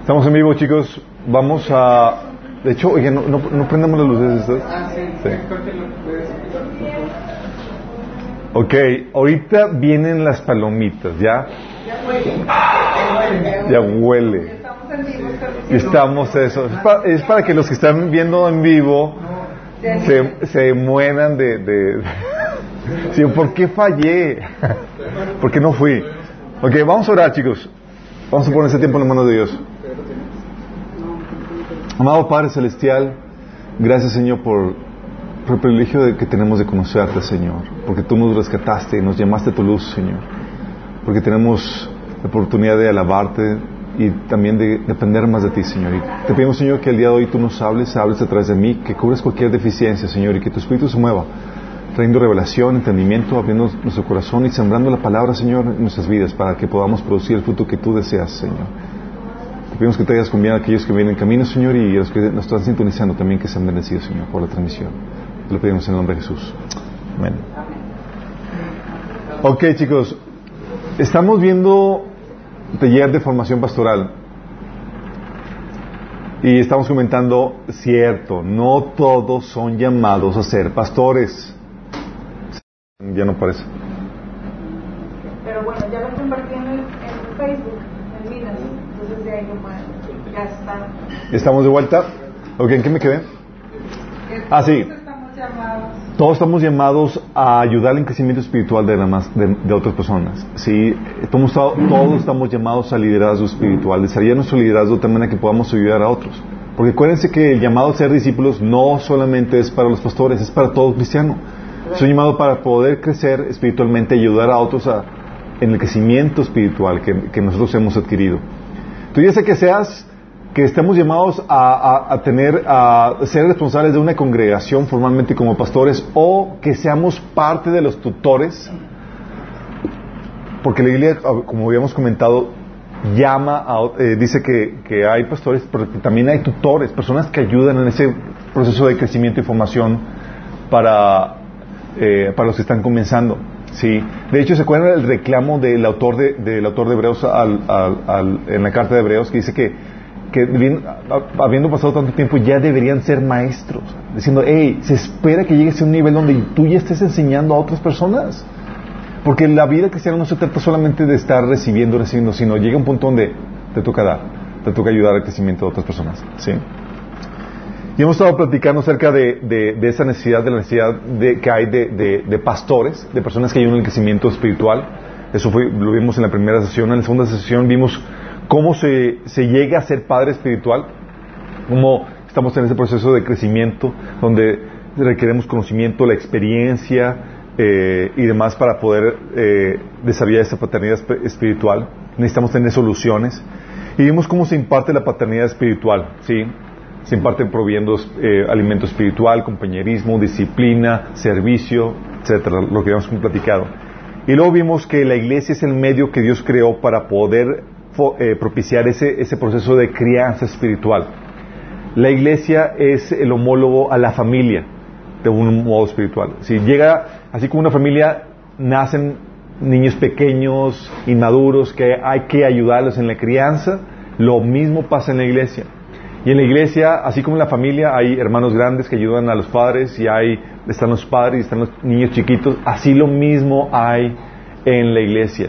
Estamos en vivo, chicos. Vamos a. De hecho, oye, no, no, no prendamos las luces estas. Ah, sí. Ok, ahorita vienen las palomitas, ¿ya? Ya huele. Estamos en vivo, Y estamos eso. Es para, es para que los que están viendo en vivo se, se mueran de, de- Sí, ¿por qué fallé? ¿Por qué no fui? Ok, vamos a orar, chicos. Vamos a poner ese tiempo en las manos de Dios. Amado Padre Celestial, gracias Señor por, por el privilegio de que tenemos de conocerte, Señor. Porque tú nos rescataste y nos llamaste a tu luz, Señor. Porque tenemos la oportunidad de alabarte y también de depender más de ti, Señor. Y te pedimos, Señor, que el día de hoy tú nos hables, hables a través de mí, que cubres cualquier deficiencia, Señor, y que tu Espíritu se mueva, trayendo revelación, entendimiento, abriendo nuestro corazón y sembrando la palabra, Señor, en nuestras vidas para que podamos producir el fruto que tú deseas, Señor. Te pedimos que traigas conmigo a aquellos que vienen en camino, Señor, y a los que nos están sintonizando también que sean bendecidos, Señor, por la transmisión. Te lo pedimos en el nombre de Jesús. Amén. Ok, chicos, estamos viendo taller de formación pastoral. Y estamos comentando, cierto, no todos son llamados a ser pastores. Ya no parece. Pero bueno, ya lo compartí en, el, en Facebook, en Minas, entonces de ahí lo pueden, ya está. ¿Estamos de vuelta? Ok, ¿en qué me quedé? Ah, sí. Todos estamos llamados. Todos estamos llamados a ayudar en crecimiento espiritual de, la más- de, de otras personas. Sí, todos, todos estamos llamados a liderazgo espiritual, desarrollar nuestro liderazgo de tal manera que podamos ayudar a otros. Porque acuérdense que el llamado a ser discípulos no solamente es para los pastores, es para todo cristiano. Un llamado para poder crecer espiritualmente y ayudar a otros a- en el crecimiento espiritual que, que nosotros hemos adquirido. Tú ya sé que seas, que estemos llamados a, a- a tener, a ser responsables de una congregación formalmente como pastores o que seamos parte de los tutores, porque la Biblia, como habíamos comentado, llama a, eh, dice que, que hay pastores, pero que también hay tutores, personas que ayudan en ese proceso de crecimiento y formación para, eh, para los que están comenzando. Sí. De hecho, ¿se acuerdan el reclamo del autor de, del autor de Hebreos al- al- al- en la carta de Hebreos que dice que, que habiendo pasado tanto tiempo ya deberían ser maestros? Diciendo, hey, se espera que llegues a un nivel donde tú ya estés enseñando a otras personas. Porque la vida cristiana no se trata solamente de estar recibiendo, recibiendo, sino llega un punto donde te toca dar, te toca ayudar al crecimiento de otras personas. ¿sí? Y hemos estado platicando acerca de, esa necesidad, de la necesidad de, que hay de, pastores, de personas que ayudan el crecimiento espiritual. Eso fue, lo vimos en la primera sesión. En la segunda sesión vimos cómo se, llega a ser padre espiritual, cómo estamos en ese proceso de crecimiento, donde requeremos conocimiento, la experiencia eh, y demás para poder eh, desarrollar esa paternidad esp- espiritual. Necesitamos tener soluciones. Y vimos cómo se imparte la paternidad espiritual, ¿sí? Se imparten proviendo eh, alimento espiritual, compañerismo, disciplina, servicio, etcétera, lo que habíamos platicado. Y luego vimos que la iglesia es el medio que Dios creó para poder eh, propiciar ese, ese proceso de crianza espiritual. La iglesia es el homólogo a la familia de un modo espiritual. Si llega, así como una familia, nacen niños pequeños, inmaduros, que hay que ayudarlos en la crianza, lo mismo pasa en la iglesia. Y en la iglesia, así como en la familia, hay hermanos grandes que ayudan a los padres y hay, están los padres y están los niños chiquitos, así lo mismo hay en la iglesia.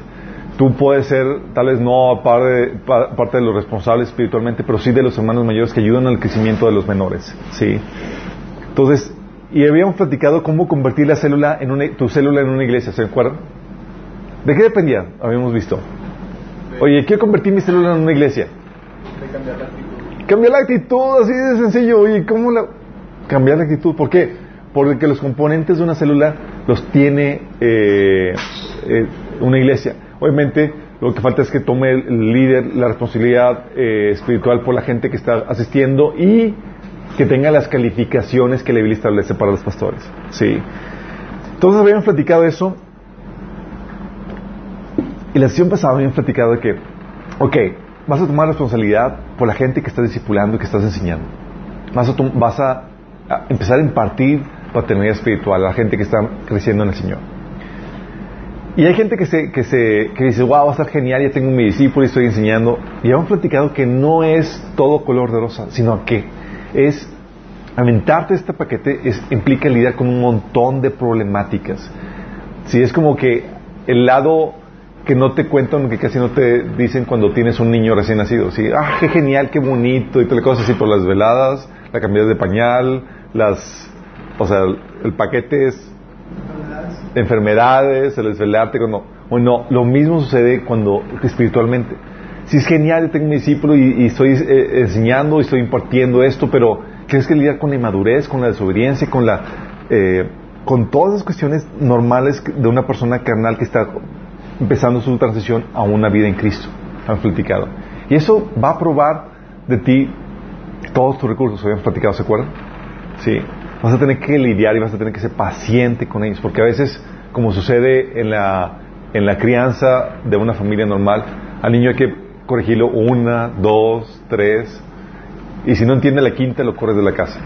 Tú puedes ser, tal vez no parte, pa- parte de los responsables espiritualmente, pero sí de los hermanos mayores que ayudan al crecimiento de los menores. ¿sí? Entonces, y habíamos platicado cómo convertir la célula en una, tu célula en una iglesia, ¿se acuerdan? ¿De qué dependía? Habíamos visto. Oye, quiero convertir mi célula en una iglesia. De cambiar la. Cambiar la actitud, así de sencillo. Oye, ¿cómo la... Cambiar la actitud, ¿por qué? Porque los componentes de una célula los tiene eh, eh, una iglesia. Obviamente, lo que falta es que tome el líder la responsabilidad eh, espiritual por la gente que está asistiendo y que tenga las calificaciones que la Biblia establece para los pastores. Sí. Entonces habíamos platicado eso. Y la sesión pasada habíamos platicado de que, ok, vas a tomar responsabilidad por la gente que estás discipulando y que estás enseñando. Vas a, empezar a impartir paternidad espiritual a la gente que está creciendo en el Señor. Y hay gente que, se, que, se, que dice, wow, va a estar genial, ya tengo mi discípulo y estoy enseñando. Y hemos platicado que no es todo color de rosa, sino que es aventarte este paquete implica lidiar con un montón de problemáticas. Si es como que el lado que no te cuentan, que casi no te dicen cuando tienes un niño recién nacido. Sí, ah, qué genial, qué bonito, y todas las cosas así por las veladas, la cambiada de pañal, las, o sea, el paquete es enfermedades, el desvelarte cuando, bueno, lo mismo sucede cuando espiritualmente. Si es genial, tengo un discípulo y, estoy eh, enseñando y estoy impartiendo esto, pero tienes que lidiar con la inmadurez, con la desobediencia, con la, eh, con todas las cuestiones normales de una persona carnal que está empezando su transición a una vida en Cristo, han platicado. Y eso va a probar de ti todos tus recursos, habíamos platicado, ¿se acuerdan? Sí. Vas a tener que lidiar y vas a tener que ser paciente con ellos, porque a veces, como sucede en la, en la crianza de una familia normal, al niño hay que corregirlo una, dos, tres, y si no entiende la quinta, lo corres de la casa.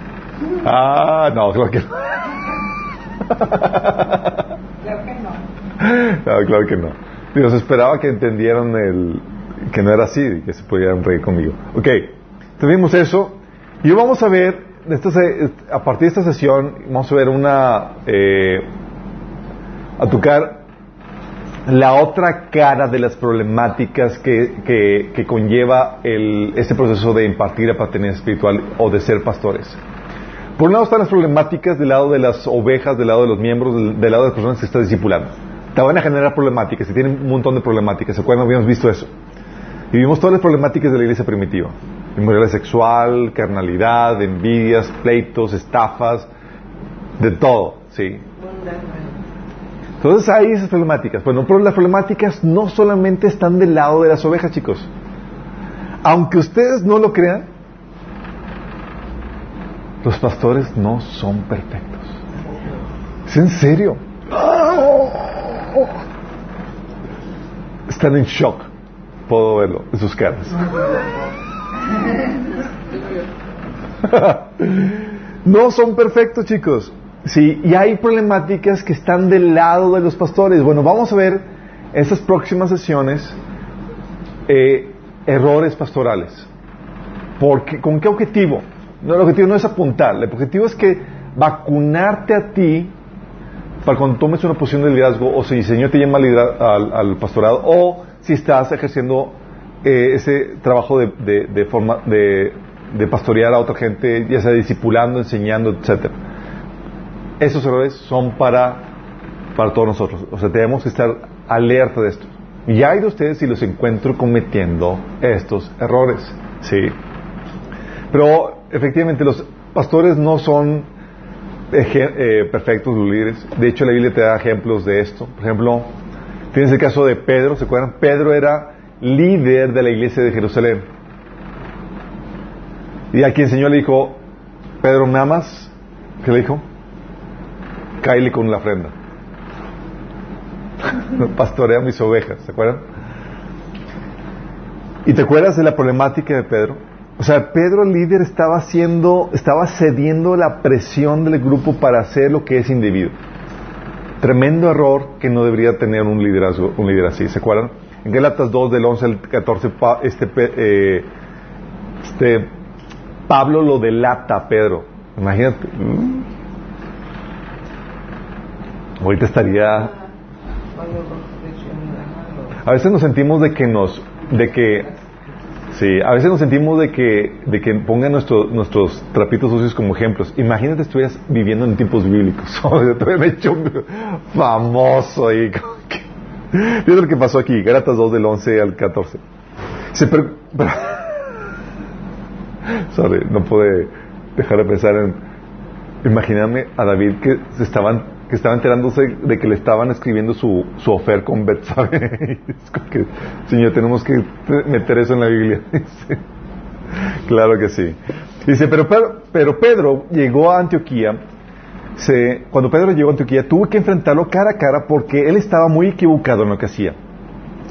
Ah, no, claro que no. Que no. Claro que no. Dios esperaba que entendieran el, que no era así, que se pudieran reír conmigo. Ok, tuvimos eso. Y vamos a ver, a partir de esta sesión, vamos a ver una, eh, a tocar la otra cara de las problemáticas que, que, conlleva el, este proceso de impartir la paternidad espiritual o de ser pastores. Por un lado están las problemáticas del lado de las ovejas, del lado de los miembros, del, lado de las personas que están discipulando. Te van a generar problemáticas y tienen un montón de problemáticas. ¿Se acuerdan? Habíamos visto eso. Y vimos todas las problemáticas de la iglesia primitiva. Inmoralidad sexual, carnalidad, envidias, pleitos, estafas, de todo, ¿sí? Entonces hay esas problemáticas. Bueno, pero las problemáticas no solamente están del lado de las ovejas, chicos. Aunque ustedes no lo crean, los pastores no son perfectos. ¿Es en serio? Están en shock. Puedo verlo en sus caras. no son perfectos, chicos. Sí, y hay problemáticas que están del lado de los pastores. Bueno, vamos a ver en estas próximas sesiones eh, errores pastorales. Porque, ¿Con qué objetivo? No, el objetivo no es apuntar, el objetivo es que vacunarte a ti para cuando tomes una posición de liderazgo o si el Señor te llama al, al, pastorado o si estás ejerciendo eh, ese trabajo de, forma, de, de pastorear a otra gente, ya sea discipulando, enseñando, etcétera esos errores son para, para todos nosotros. O sea, tenemos que estar alerta de esto. Y hay de ustedes si los encuentro cometiendo estos errores. Sí. Pero efectivamente los pastores no son eh, perfectos los líderes. De hecho, la Biblia te da ejemplos de esto. Por ejemplo, tienes el caso de Pedro. ¿Se acuerdan? Pedro era líder de la iglesia de Jerusalén. Y a quien el Señor le dijo, Pedro, ¿me amas? ¿Qué le dijo? Kylie con la ofrenda. Pastorea mis ovejas, ¿se acuerdan? ¿Y te acuerdas de la problemática de Pedro? O sea, Pedro el líder estaba haciendo, estaba cediendo la presión del grupo para hacer lo que es indebido. Tremendo error que no debería tener un liderazgo, un líder así, ¿se acuerdan? En Gálatas 2 del 11 al 14 este, eh, este Pablo lo delata Pedro. Imagínate. Ahorita estaría... A veces nos sentimos de que nos... de que... Sí, a veces nos sentimos de que, de que pongan nuestros trapitos sucios como ejemplos. Imagínate estuvieras viviendo en tiempos bíblicos. Te he hecho famoso ahí. Fíjate lo que pasó aquí, Gálatas 2 del 11 al 14. Se Sorry, no pude dejar de pensar en... Imagíname a David que se estaban que estaba enterándose de que le estaban escribiendo su, su ofer con Betsabe. que, Señor, tenemos que meter eso en la Biblia. claro que sí. Dice, pero, pero Pedro llegó a Antioquía. Se, cuando Pedro llegó a Antioquía, tuvo que enfrentarlo cara a cara porque él estaba muy equivocado en lo que hacía.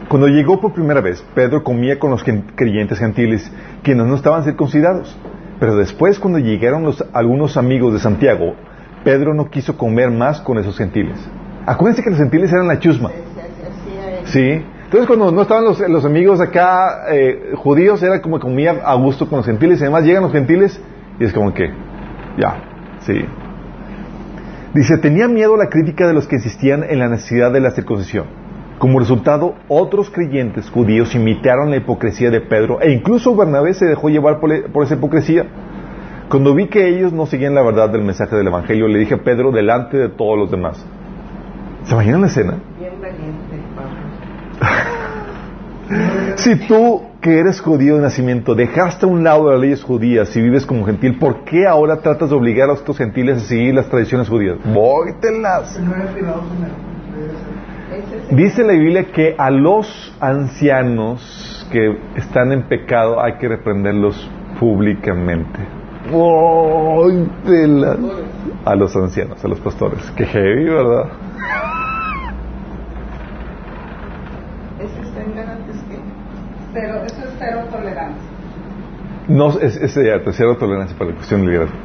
Cuando llegó por primera vez, Pedro comía con los creyentes gentiles, quienes no estaban circuncidados. Pero después, cuando llegaron los, algunos amigos de Santiago, Pedro no quiso comer más con esos gentiles. Acuérdense que los gentiles eran la chusma. Sí. Entonces cuando no estaban los, los amigos acá eh, judíos, era como que comía a gusto con los gentiles y además llegan los gentiles y es como que, ya, sí. Dice, tenía miedo a la crítica de los que insistían en la necesidad de la circuncisión. Como resultado, otros creyentes judíos imitaron la hipocresía de Pedro e incluso Bernabé se dejó llevar por, por esa hipocresía. Cuando vi que ellos no seguían la verdad del mensaje del Evangelio, le dije a Pedro delante de todos los demás. ¿Se imaginan la escena? Bien valiente. Si tú, que eres judío de nacimiento, dejaste a un lado las leyes judías y vives como gentil, ¿por qué ahora tratas de obligar a estos gentiles a seguir las tradiciones judías? ¡Vóytelas! Dice la Biblia que a los ancianos que están en pecado hay que reprenderlos públicamente. A los ancianos, a los pastores. Qué heavy, ¿verdad? cero, eso es cero tolerancia. No, es, es cierto, es cero tolerancia para la cuestión del liderazgo.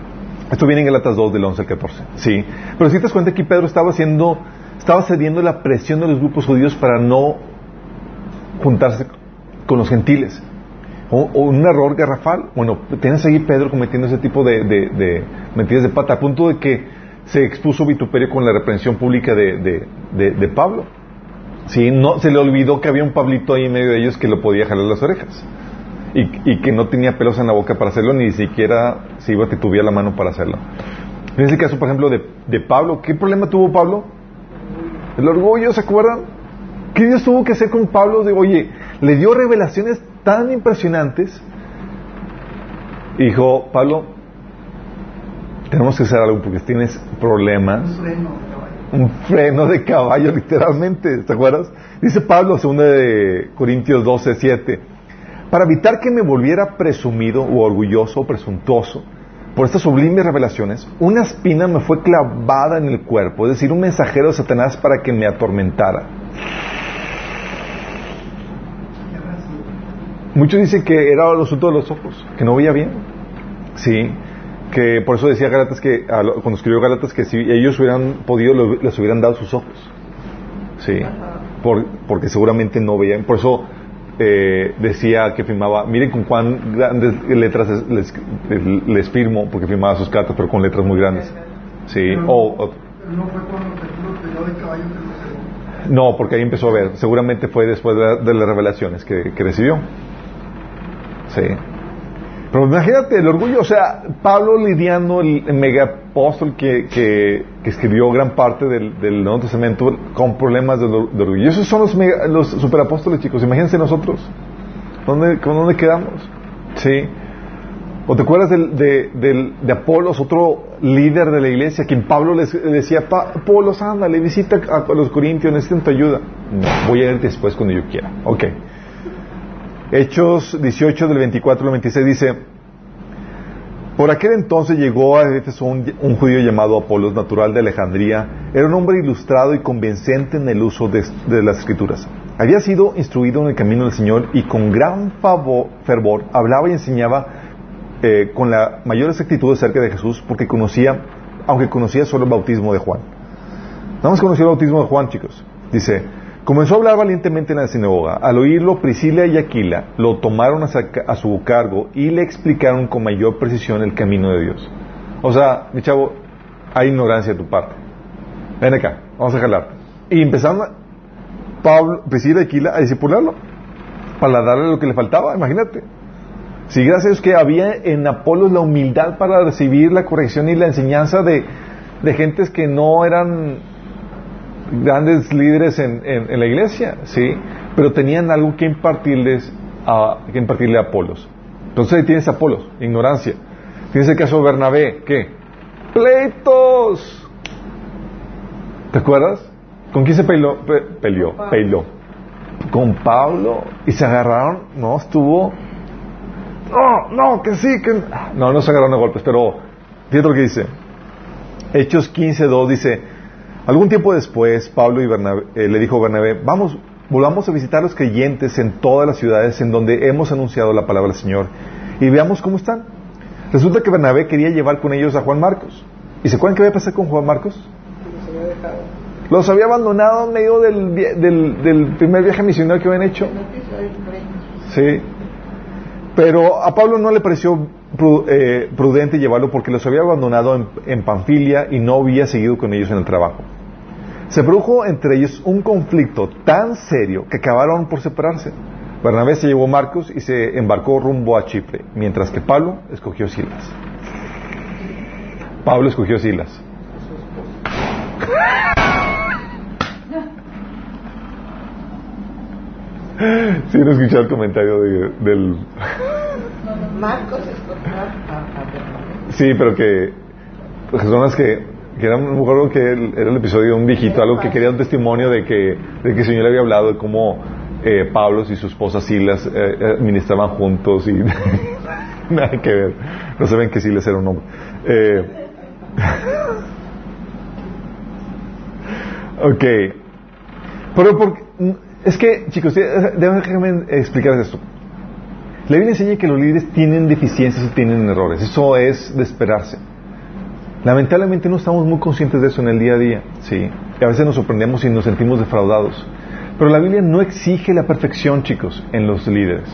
Esto viene en Galatas 2 del 11 al 14. Sí. Pero si te das cuenta que Pedro estaba haciendo, estaba cediendo la presión de los grupos judíos para no juntarse con los gentiles. O, un error garrafal. Bueno, tienes ahí Pedro cometiendo ese tipo de, de, mentiras de pata, a punto de que se expuso vituperio con la reprensión pública de, de, de, de Pablo. Sí, no, se le olvidó que había un Pablito ahí en medio de ellos que lo podía jalar las orejas. Y, y que no tenía pelos en la boca para hacerlo, ni siquiera se iba a titubear la mano para hacerlo. En ese caso, por ejemplo, de, de Pablo, ¿qué problema tuvo Pablo? El orgullo, ¿se acuerdan? ¿Qué Dios tuvo que hacer con Pablo? De, oye, le dio revelaciones tan impresionantes. Y dijo, Pablo, tenemos que hacer algo porque tienes problemas Un freno de caballo. un freno de caballo, literalmente, ¿te acuerdas? Dice Pablo, segunda de Corintios 12, 7, para evitar que me volviera presumido o orgulloso o presuntuoso por estas sublimes revelaciones, una espina me fue clavada en el cuerpo, es decir, un mensajero de Satanás para que me atormentara. Era así. Muchos dicen que era el asunto de los ojos, que no veía bien. Sí, que por eso decía Galatas que, cuando escribió Galatas, que si ellos hubieran podido, les hubieran dado sus ojos. Sí, por- porque seguramente no veían. Por eso eh, decía que firmaba, miren con cuán grandes letras es- les, les- les firmo, porque firmaba sus cartas, pero con letras muy grandes. Sí, o- no, porque ahí empezó a ver. Seguramente fue después de, la- de las revelaciones que, que recibió. Sí. Pero imagínate el orgullo, o sea, Pablo lidiando, el, el megapóstol que, que, que escribió gran parte del, del Nuevo Testamento con problemas de, or- de orgullo. Esos son los, mega- los superapóstoles, chicos. Imagínense nosotros. ¿Dónde, ¿Con dónde quedamos? Sí. ¿O te acuerdas del, de, del- de Apolos, otro líder de la iglesia, quien Pablo les le decía, "Pa- Apolos, ándale, visita a los corintios, necesitan tu ayuda? No, voy a ir después cuando yo quiera. Ok. Hechos 18 del 24 al 26 dice, por aquel entonces llegó a Éfeso un, judío llamado Apolos, natural de Alejandría. Era un hombre ilustrado y convincente en el uso de, de las escrituras. Había sido instruido en el camino del Señor y con gran favor- fervor hablaba y enseñaba eh, con la mayor exactitud acerca de Jesús porque conocía, aunque conocía solo el bautismo de Juan. Nada más conocía el bautismo de Juan, chicos. Dice, comenzó a hablar valientemente en la sinagoga. Al oírlo, Priscila y Aquila lo tomaron a, su cargo y le explicaron con mayor precisión el camino de Dios. O sea, mi chavo, hay ignorancia de tu parte. Ven acá, vamos a jalar. Y empezaron a- Pablo, Priscila y Aquila a discipularlo para darle lo que le faltaba, imagínate. Si gracias que había en Apolos la humildad para recibir la corrección y la enseñanza de, de gentes que no eran grandes líderes en, en- en la iglesia, sí, pero tenían algo que impartirles a, que impartirle a Apolos. Entonces ahí tienes a Apolos, ignorancia. Tienes el caso de Bernabé, ¿qué? Pleitos. ¿Te acuerdas? ¿Con quién se peleó? Pe- peleó, Pablo. peleó. Con Pablo y se agarraron, no, estuvo no, no, que sí, que... No, no se agarraron a golpes, pero fíjate lo que dice. Hechos 15.2 dice, algún tiempo después, Pablo y Bernabé, eh, le dijo a Bernabé, vamos, volvamos a visitar a los creyentes en todas las ciudades en donde hemos anunciado la palabra del Señor y veamos cómo están. Resulta que Bernabé quería llevar con ellos a Juan Marcos. ¿Y se acuerdan qué había pasado con Juan Marcos? nos había dejado. Los había abandonado en medio del, del, del primer viaje misionero que habían hecho. Sí. Pero a Pablo no le pareció prudente llevarlo porque los había abandonado en, en Panfilia y no había seguido con ellos en el trabajo. Se produjo entre ellos un conflicto tan serio que acabaron por separarse. Bernabé se llevó a Marcos y se embarcó rumbo a Chipre, mientras que Pablo escogió Silas. Pablo escogió Silas. Sí, no escuché el comentario de- del... Marcos escogió a. Sí, pero que personas que, que eran, me acuerdo que era el episodio de un viejito, algo que quería un testimonio de que, de que el Señor le había hablado de cómo eh, Pablo y su esposa Silas eh, eh, ministraban juntos y nada que ver. No saben que Silas era un hombre. Eh, ok. Pero porque, es que, chicos, eh, déjenme explicarles esto. La Biblia enseña que los líderes tienen deficiencias y tienen errores. Eso es de esperarse. Lamentablemente no estamos muy conscientes de eso en el día a día. Sí. Y a veces nos sorprendemos y nos sentimos defraudados. Pero la Biblia no exige la perfección, chicos, en los líderes.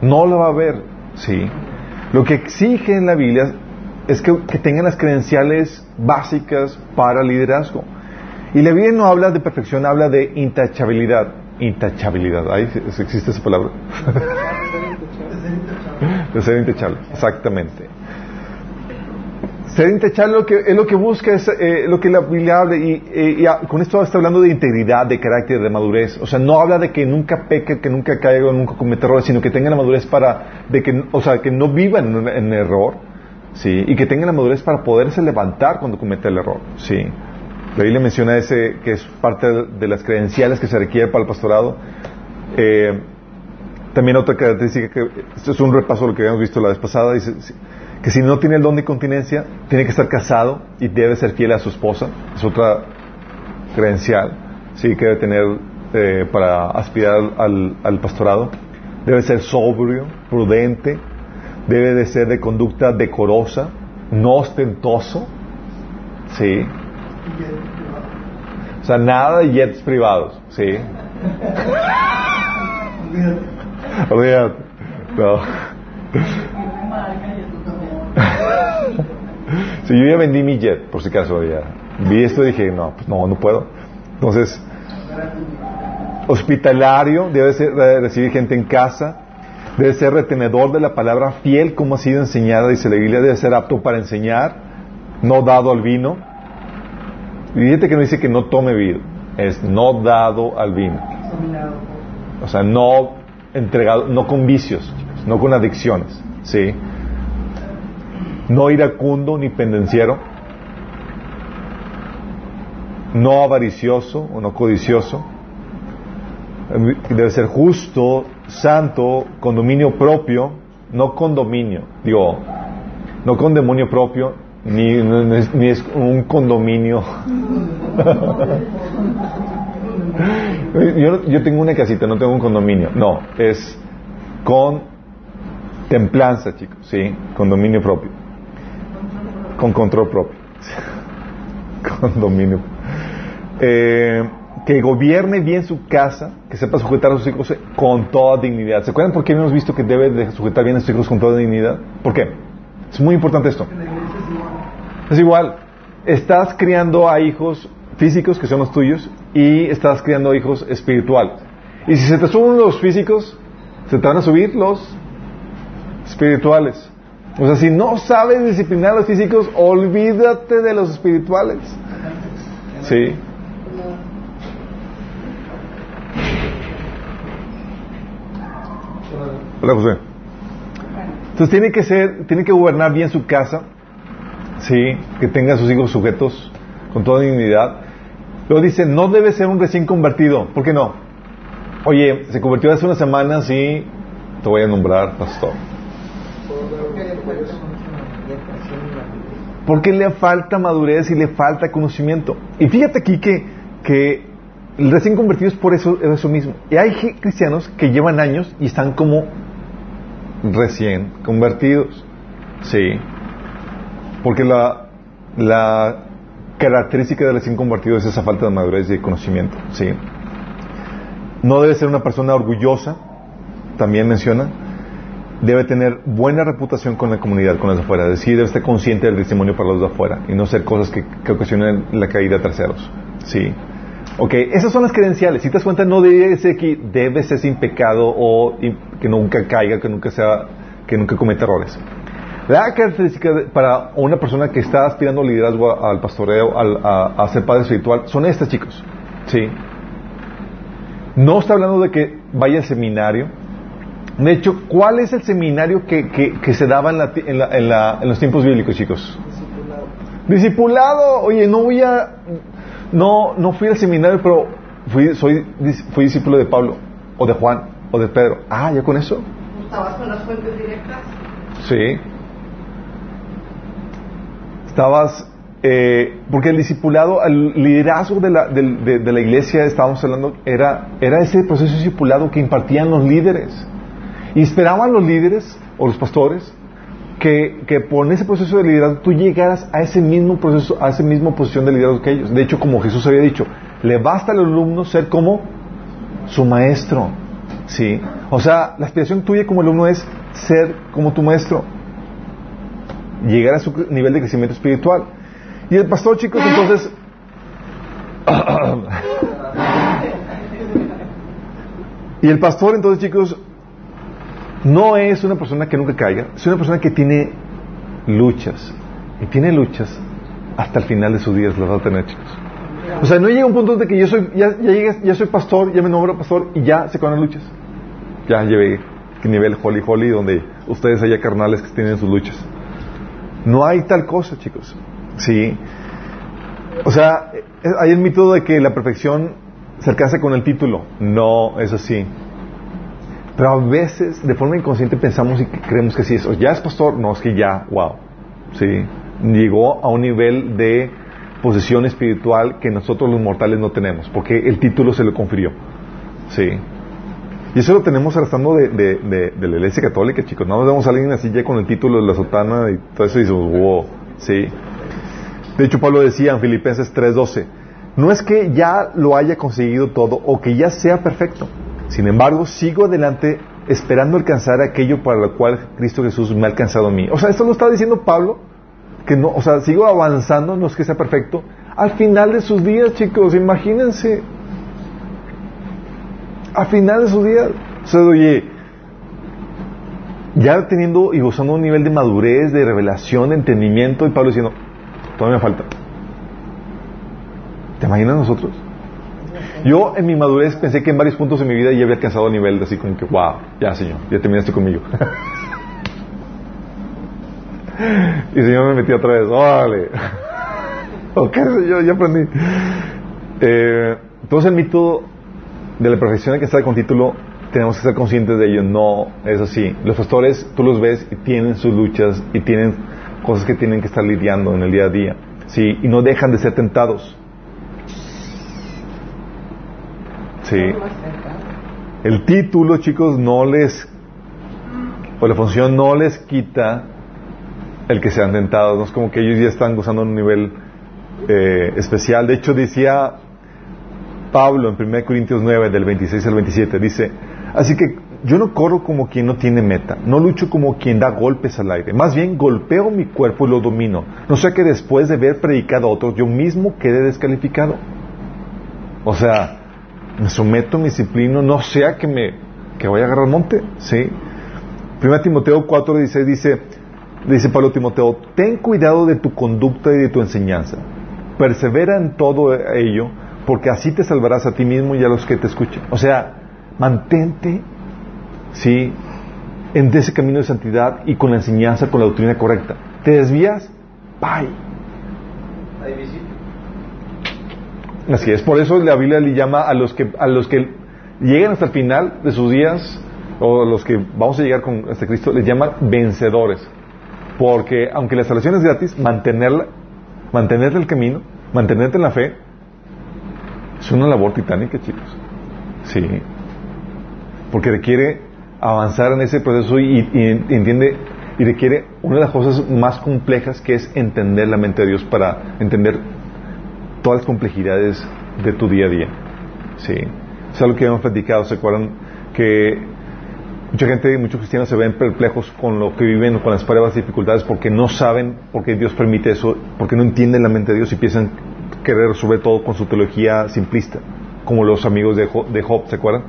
No lo va a haber. Sí. Lo que exige en la Biblia es que, que tengan las credenciales básicas para liderazgo. Y la Biblia no habla de perfección, habla de intachabilidad. Intachabilidad. ¿Ahí existe esa palabra? de ser intachable, exactamente. Ser intachable es lo que busca, es eh, lo que la Biblia habla, y, eh, con esto está hablando de integridad, de carácter, de madurez. O sea, no habla de que nunca peque, que nunca caiga, nunca cometa errores, sino que tenga la madurez para, de que, o sea, que no viva en, en error, ¿sí? Y que tenga la madurez para poderse levantar cuando cometa el error, ¿sí? La Biblia menciona ese, que es parte de las credenciales que se requiere para el pastorado. Eh, también otra característica que esto es un repaso de lo que habíamos visto la vez pasada que si no tiene el don de continencia tiene que estar casado y debe ser fiel a su esposa. Es otra credencial sí que debe tener eh, para aspirar al, al pastorado. Debe ser sobrio prudente debe de ser de conducta decorosa no ostentoso sí. O sea nada de jets privados sí Olvídate. No. Si yo ya vendí mi jet, por si acaso, ya vi esto y dije, no, pues no, no puedo. Entonces, hospitalario, debe ser, recibir gente en casa, debe ser retenedor de la palabra fiel como ha sido enseñada, dice la Biblia, debe ser apto para enseñar, no dado al vino. Y fíjate que no dice que no tome vino, es no dado al vino. O sea, no entregado, no con vicios, no con adicciones, ¿sí? No iracundo ni pendenciero, no avaricioso o no codicioso, debe ser justo, santo, con dominio propio, no con dominio, digo, no con demonio propio, ni, ni es un condominio. yo, yo tengo una casita, no tengo un condominio. No, es con templanza, chicos, ¿sí? Con dominio propio. Con control propio. con dominio. Eh, que gobierne bien su casa, que sepa sujetar a sus hijos con toda dignidad. ¿Se acuerdan por qué hemos visto que debe de sujetar bien a sus hijos con toda dignidad? ¿Por qué? Es muy importante esto. Es igual. Estás criando a hijos físicos, que son los tuyos, y estás criando hijos espirituales. Y si se te suben los físicos, se te van a subir los espirituales. O sea, si no sabes disciplinar a los físicos, olvídate de los espirituales. Sí. Hola, José. Entonces tiene que ser, tiene que gobernar bien su casa, sí, que tenga a sus hijos sujetos con toda dignidad. Luego dice, no debe ser un recién convertido. ¿Por qué no? Oye, se convirtió hace unas semanas y te voy a nombrar pastor. Porque le falta madurez y le falta conocimiento. Y fíjate aquí que, que el recién convertido es por eso, es eso mismo. Y hay cristianos que llevan años y están como recién convertidos. Sí. Porque la, la característica del recién convertido es esa falta de madurez y de conocimiento. ¿sí? No debe ser una persona orgullosa, también menciona. Debe tener buena reputación con la comunidad, con los de afuera. Es decir, debe estar consciente del testimonio para los de afuera y no ser cosas que, ocasionen la caída de terceros. ¿sí? Ok, esas son las credenciales. Si te das cuenta, no debe ser que debe ser sin pecado o que nunca caiga, que nunca sea, que nunca cometa errores. La característica de- para una persona que está aspirando liderazgo, al pastoreo, al- a, a ser padre espiritual, son estas, chicos. Sí. No está hablando de que vaya al seminario. De hecho, ¿cuál es el seminario que, que- que se daba en, la en la- en la- en los tiempos bíblicos, chicos? Discipulado. Oye, no voy a. No, no fui al seminario, pero fui, soy, fui discípulo de Pablo, o de Juan, o de Pedro. Ah, ya con eso. ¿Estabas con las fuentes directas? Sí. Estabas, eh, porque el discipulado, el liderazgo de la, de, de la iglesia, estábamos hablando, era, era ese proceso discipulado que impartían los líderes. Y esperaban los líderes o los pastores que, que por ese proceso de liderazgo tú llegaras a ese mismo proceso, a esa misma posición de liderazgo que ellos. De hecho, como Jesús había dicho, le basta al alumno ser como su maestro. ¿Sí? O sea, la aspiración tuya como alumno es ser como tu maestro. Llegar a su nivel de crecimiento espiritual. Y el pastor, chicos, entonces. y el pastor, entonces, chicos, no es una persona que nunca caiga, es una persona que tiene luchas. Y tiene luchas hasta el final de sus días, las va a tener, chicos. O sea, no llega un punto de que yo soy, ya, ya, llegué- ya soy pastor, ya me nombro pastor y ya se acaban las luchas. Ya llevé nivel holy holy donde ustedes haya carnales que tienen sus luchas. No hay tal cosa, chicos. Sí. O sea, eh, hay el mito de que la perfección se alcanza con el título. No es así. Pero a veces, de forma inconsciente, pensamos y creemos que sí es. O ya es pastor, no, es que ya, wow. Sí. Llegó a un nivel de posesión espiritual que nosotros los mortales no tenemos, porque el título se lo confirió. Sí. Y eso lo tenemos arrastrando de, de, de, de la iglesia católica, chicos. No nos vemos a alguien así ya con el título de la sotana y todo eso y dices, wow. Sí. De hecho, Pablo decía en Filipenses 3:12, no es que ya lo haya conseguido todo o que ya sea perfecto. Sin embargo, sigo adelante esperando alcanzar aquello para lo cual Cristo Jesús me ha alcanzado a mí. O sea, esto lo está diciendo Pablo, que no, o sea, sigo avanzando, no es que sea perfecto. Al final de sus días, chicos, imagínense. Al final de sus días, o sea, oye, ya teniendo y gozando un nivel de madurez, de revelación, de entendimiento, y Pablo diciendo, todavía me falta. ¿Te imaginas nosotros? Yo en mi madurez pensé que en varios puntos de mi vida ya había alcanzado el nivel de así como que, wow, ya Señor, ya terminaste conmigo. y el Señor me metió otra vez, órale. ok, Señor, ya aprendí. Eh, entonces el mito de la perfección que estar con título, tenemos que ser conscientes de ello. No es así. Los pastores, tú los ves y tienen sus luchas y tienen cosas que tienen que estar lidiando en el día a día. Sí, y no dejan de ser tentados. Sí. El título, chicos, no les, o la función no les quita el que sean tentados. No es como que ellos ya están gozando un nivel eh, especial. De hecho, decía Pablo en 1 Corintios 9, del 26 al 27, dice, así que yo no corro como quien no tiene meta, no lucho como quien da golpes al aire, más bien golpeo mi cuerpo y lo domino, no sea que después de haber predicado a otros yo mismo quede descalificado. O sea, me someto, me disciplino, no sea que me que vaya a agarrar monte, ¿sí? 1 Timoteo 4, 16 dice, dice Pablo Timoteo, ten cuidado de tu conducta y de tu enseñanza, persevera en todo ello, porque así te salvarás a ti mismo y a los que te escuchen. O sea, mantente, ¿sí? En ese camino de santidad y con la enseñanza, con la doctrina correcta. ¿Te desvías? Bye. Así es, por eso la Biblia le llama a los que a los que llegan hasta el final de sus días o a los que vamos a llegar con este Cristo les llama vencedores. Porque aunque la salvación es gratis, mantenerla, mantenerte el camino, mantenerte en la fe es una labor titánica, chicos. Sí. Porque requiere avanzar en ese proceso y, entiende y requiere una de las cosas más complejas que es entender la mente de Dios para entender todas las complejidades de tu día a día. Sí. Es algo que hemos platicado, ¿se acuerdan? Que mucha gente, muchos cristianos se ven perplejos con lo que viven, con las pruebas dificultades, porque no saben por qué Dios permite eso, porque no entienden la mente de Dios y piensan querer resolver todo con su teología simplista, como los amigos de Job, de Job ¿se acuerdan?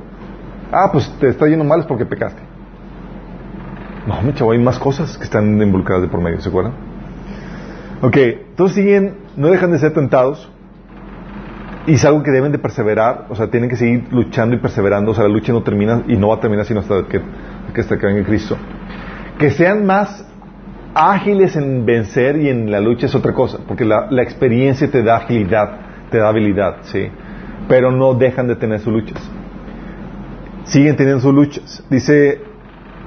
Ah, pues te está yendo mal es porque pecaste. No, mi chavo, hay más cosas que están involucradas de por medio, ¿se acuerdan? Ok, entonces siguen, no dejan de ser tentados, y es algo que deben de perseverar, o sea, tienen que seguir luchando y perseverando, o sea, la lucha no termina y no va a terminar sino hasta que, hasta que venga Cristo. Que sean más ágiles en vencer y en la lucha es otra cosa, porque la, experiencia te da agilidad, te da habilidad, sí, pero no dejan de tener sus luchas. Siguen teniendo sus luchas. Dice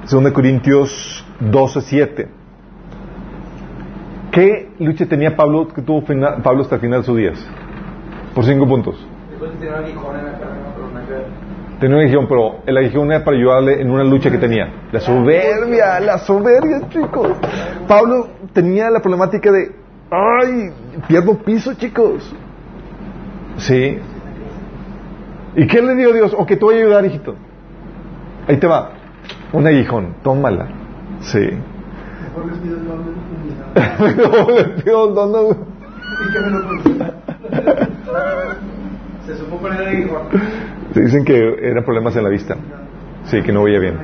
2 Corintios 12, 7. ¿Qué lucha tenía Pablo que tuvo final- Pablo hasta el final de sus días? Por cinco puntos. Después tiene un Tenía un aguijón, pero el aguijón era para ayudarle en una lucha que tenía. La soberbia, la soberbia, chicos. Pablo tenía la problemática de, ay, pierdo piso, chicos. Sí. ¿Y qué le dijo Dios? Ok, te voy a ayudar, hijito. Ahí te va. Un aguijón, tómala. Sí. Mejor les pido yo algo de comunidad. Dios, no, no. Y que me lo consiga. Se supo el dicen que eran problemas en la vista. Sí, que no veía bien.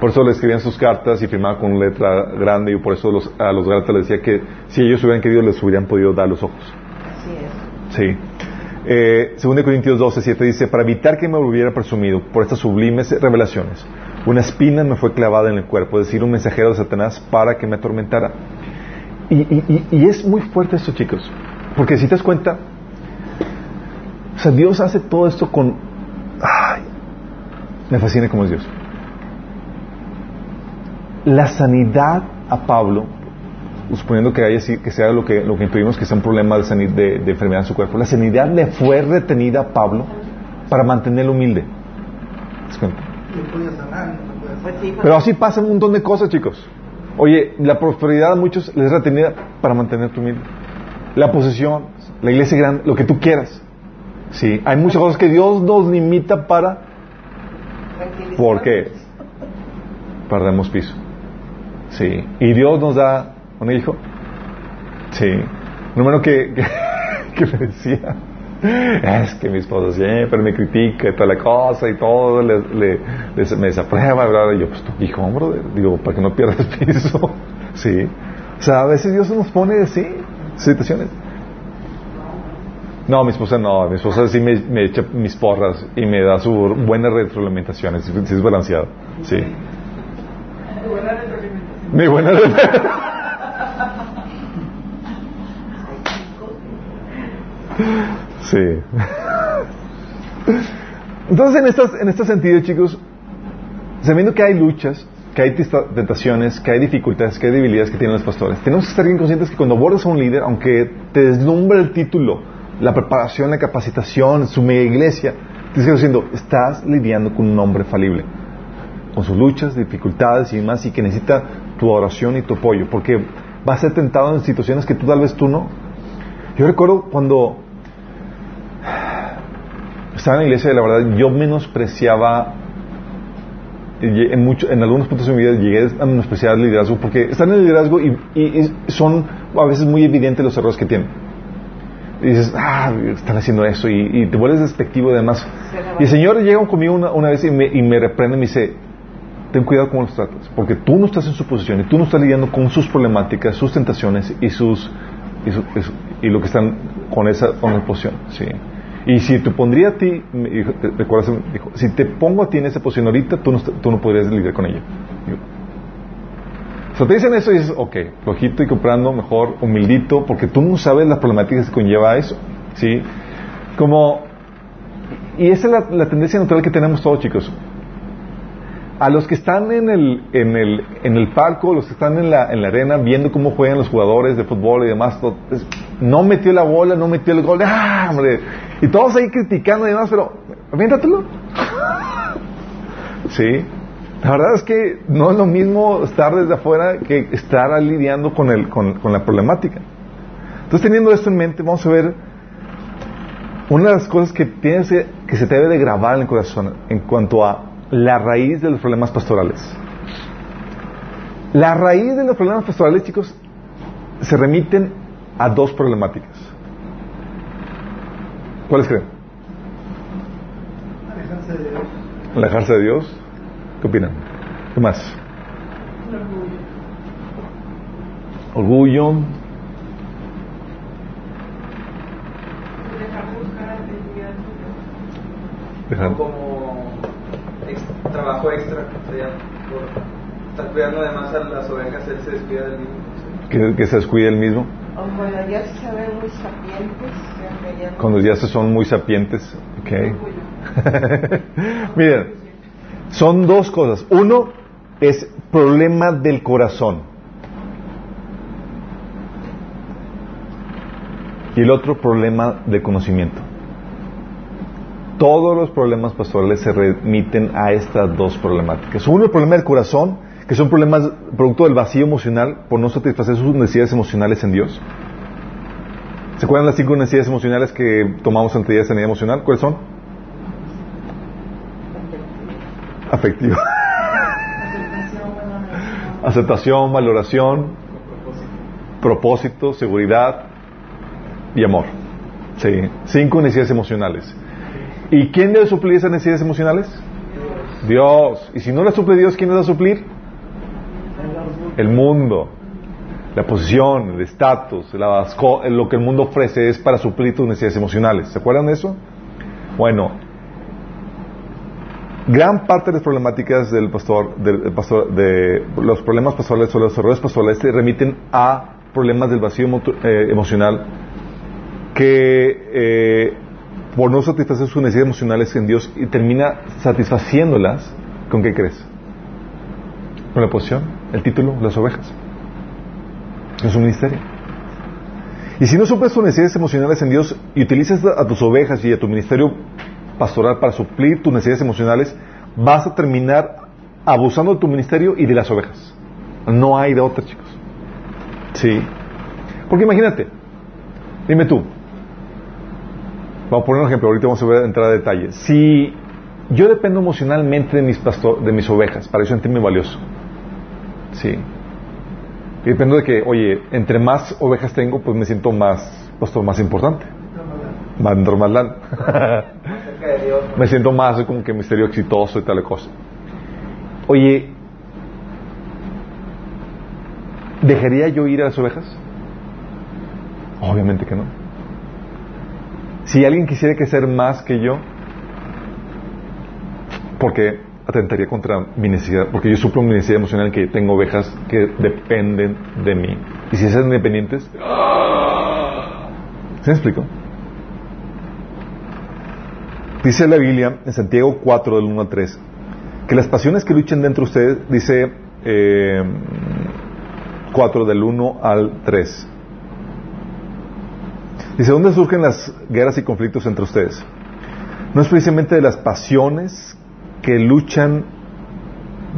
Por eso le escribían sus cartas y firmaban con letra grande y por eso los- a los Gálatas les decía que si ellos hubieran querido les hubieran podido dar los ojos. Así es. Sí. Eh, 2 Corintios 12, 7 dice, para evitar que me hubiera presumido por estas sublimes revelaciones, una espina me fue clavada en el cuerpo, es decir, un mensajero de Satanás para que me atormentara. Y- y es muy fuerte esto, chicos, porque si te das cuenta, o sea, Dios hace todo esto con... Ay, me fascina cómo es Dios. La sanidad a Pablo suponiendo que haya que sea lo que lo que intuimos que sea un problema de, sani- de, de enfermedad en su cuerpo, la sanidad le fue retenida a Pablo para mantenerlo humilde. Pues Pero así pasa un montón de cosas, chicos. Oye, la prosperidad a muchos les es retenida para mantenerte humilde. La posesión, la iglesia grande, lo que tú quieras. Sí, hay muchas cosas que Dios nos limita para. ¿Por qué? Perdemos piso. Sí. ¿Y Dios nos da un hijo? Sí. Número que, que, que me decía, es que mi esposa siempre me critica y toda la cosa y todo, le, le- me desaprueba. Y yo, pues tu hijo, hombre, digo, para que no pierdas piso. Sí. O sea, a veces Dios nos pone así, situaciones. No, mi esposa no, mi esposa sí me, echa mis porras y me da su buena retroalimentación, sí, sí es balanceado. Sí. Buena retroalimentación. Mi buena Sí. Entonces, en, estas, en este sentido, chicos, sabiendo que hay luchas, que hay tentaciones, que hay dificultades, que hay debilidades que tienen los pastores, tenemos que estar bien conscientes que cuando abordas a un líder, aunque te deslumbre el título, la preparación, la capacitación, su mega iglesia, te estoy diciendo, estás lidiando con un hombre falible, con sus luchas, dificultades y demás, y que necesita tu oración y tu apoyo, porque va a ser tentado en situaciones que tú tal vez tú no. Yo recuerdo cuando estaba en la iglesia, la verdad, yo menospreciaba en, mucho, en algunos puntos de mi vida llegué a menospreciar el liderazgo porque están en el liderazgo y, y- y son a veces muy evidentes los errores que tienen. Y dices, ah, están haciendo eso y, y te vuelves despectivo y demás. Y el Señor llega conmigo una, una vez y me, y me reprende y me dice, ten cuidado cómo los tratas, porque tú no estás en su posición y tú no estás lidiando con sus problemáticas, sus tentaciones y sus y, su- y su- y lo que están con esa con la posición, sí. Y si te pondría a ti, me dijo, te- recuerdas, me dijo, si te pongo a ti en esa posición ahorita, tú no, tú no podrías lidiar con ella. Digo, o te dicen eso y dices, ok, flojito y comprando, mejor, humildito, porque tú no sabes las problemáticas que conlleva eso, ¿sí? Como, y esa es la, tendencia natural que tenemos todos, chicos. A los que están en el, en el, en el palco, los que están en la, en la arena, viendo cómo juegan los jugadores de fútbol y demás, no metió la bola, no metió el gol, ¡ah, hombre! Y todos ahí criticando y demás, pero, aviéntatelo. sí. La verdad es que no es lo mismo estar desde afuera que estar lidiando con, el, con, con la problemática. Entonces, teniendo esto en mente, vamos a ver una de las cosas que, tienes que, que se te debe de grabar en el corazón en cuanto a la raíz de los problemas pastorales. La raíz de los problemas pastorales, chicos, se remiten a dos problemáticas. ¿Cuáles creen? Alejarse de Dios. Alejarse de Dios. ¿Qué opinan? ¿Qué más? Orgullo. Dejar buscar la felicidad. Dejar- como ex- trabajo extra, o sea, por estar cuidando además a las ovejas, él se descuida del mismo. que, que se descuide el mismo. O cuando ya se ven muy sapientes, ya que ya no- Cuando ya se son muy sapientes. Ok. Miren, son dos cosas. Uno es problema del corazón. Y el otro problema de conocimiento. Todos los problemas pastorales se remiten a estas dos problemáticas. Uno, el problema del corazón, que son problemas producto del vacío emocional por no satisfacer sus necesidades emocionales en Dios. ¿Se acuerdan las cinco necesidades emocionales que tomamos ante de sanidad emocional? ¿Cuáles son? Afectiva. Aceptación, valoración, propósito, seguridad y amor. Sí, cinco necesidades emocionales. ¿Y quién debe suplir esas necesidades emocionales? Dios. Y si no las suple Dios, ¿quién las va a suplir? El mundo. La posición, el estatus, lo que el mundo ofrece es para suplir tus necesidades emocionales. ¿Se acuerdan de eso? Bueno, gran parte de las problemáticas del pastor, del pastor- de los problemas pastorales o los errores pastorales se remiten a problemas del vacío eh, emocional que eh, por no satisfacer sus necesidades emocionales en Dios y termina satisfaciéndolas con qué crees con la posición el título las ovejas. En su ministerio. Y si no suples tus necesidades emocionales en Dios y utilizas a tus ovejas y a tu ministerio pastoral para suplir tus necesidades emocionales, vas a terminar abusando de tu ministerio y de las ovejas. No hay de otra, chicos. Sí. Porque imagínate, dime tú, vamos a poner un ejemplo, ahorita vamos a ver, entrar a detalle. Si yo dependo emocionalmente de mis, pastor, de mis ovejas para yo sentirme valioso, sí. Y dependo de que, oye, entre más ovejas tengo, pues me siento más, pastor, más importante. Más me siento más como que misterio exitoso y tal cosa. Oye, ¿dejaría yo ir a las ovejas? Obviamente que no. Si alguien quisiera crecer más que yo, porque atentaría contra mi necesidad, porque yo suplo mi necesidad emocional que tengo ovejas que dependen de mí. Y si son independientes, ¿se me explico? Dice la Biblia en Santiago 4 del 1 al 3 que las pasiones que luchan dentro de ustedes, dice eh, 4 del 1 al 3. Dice, ¿dónde surgen las guerras y conflictos entre ustedes? No es precisamente de las pasiones que luchan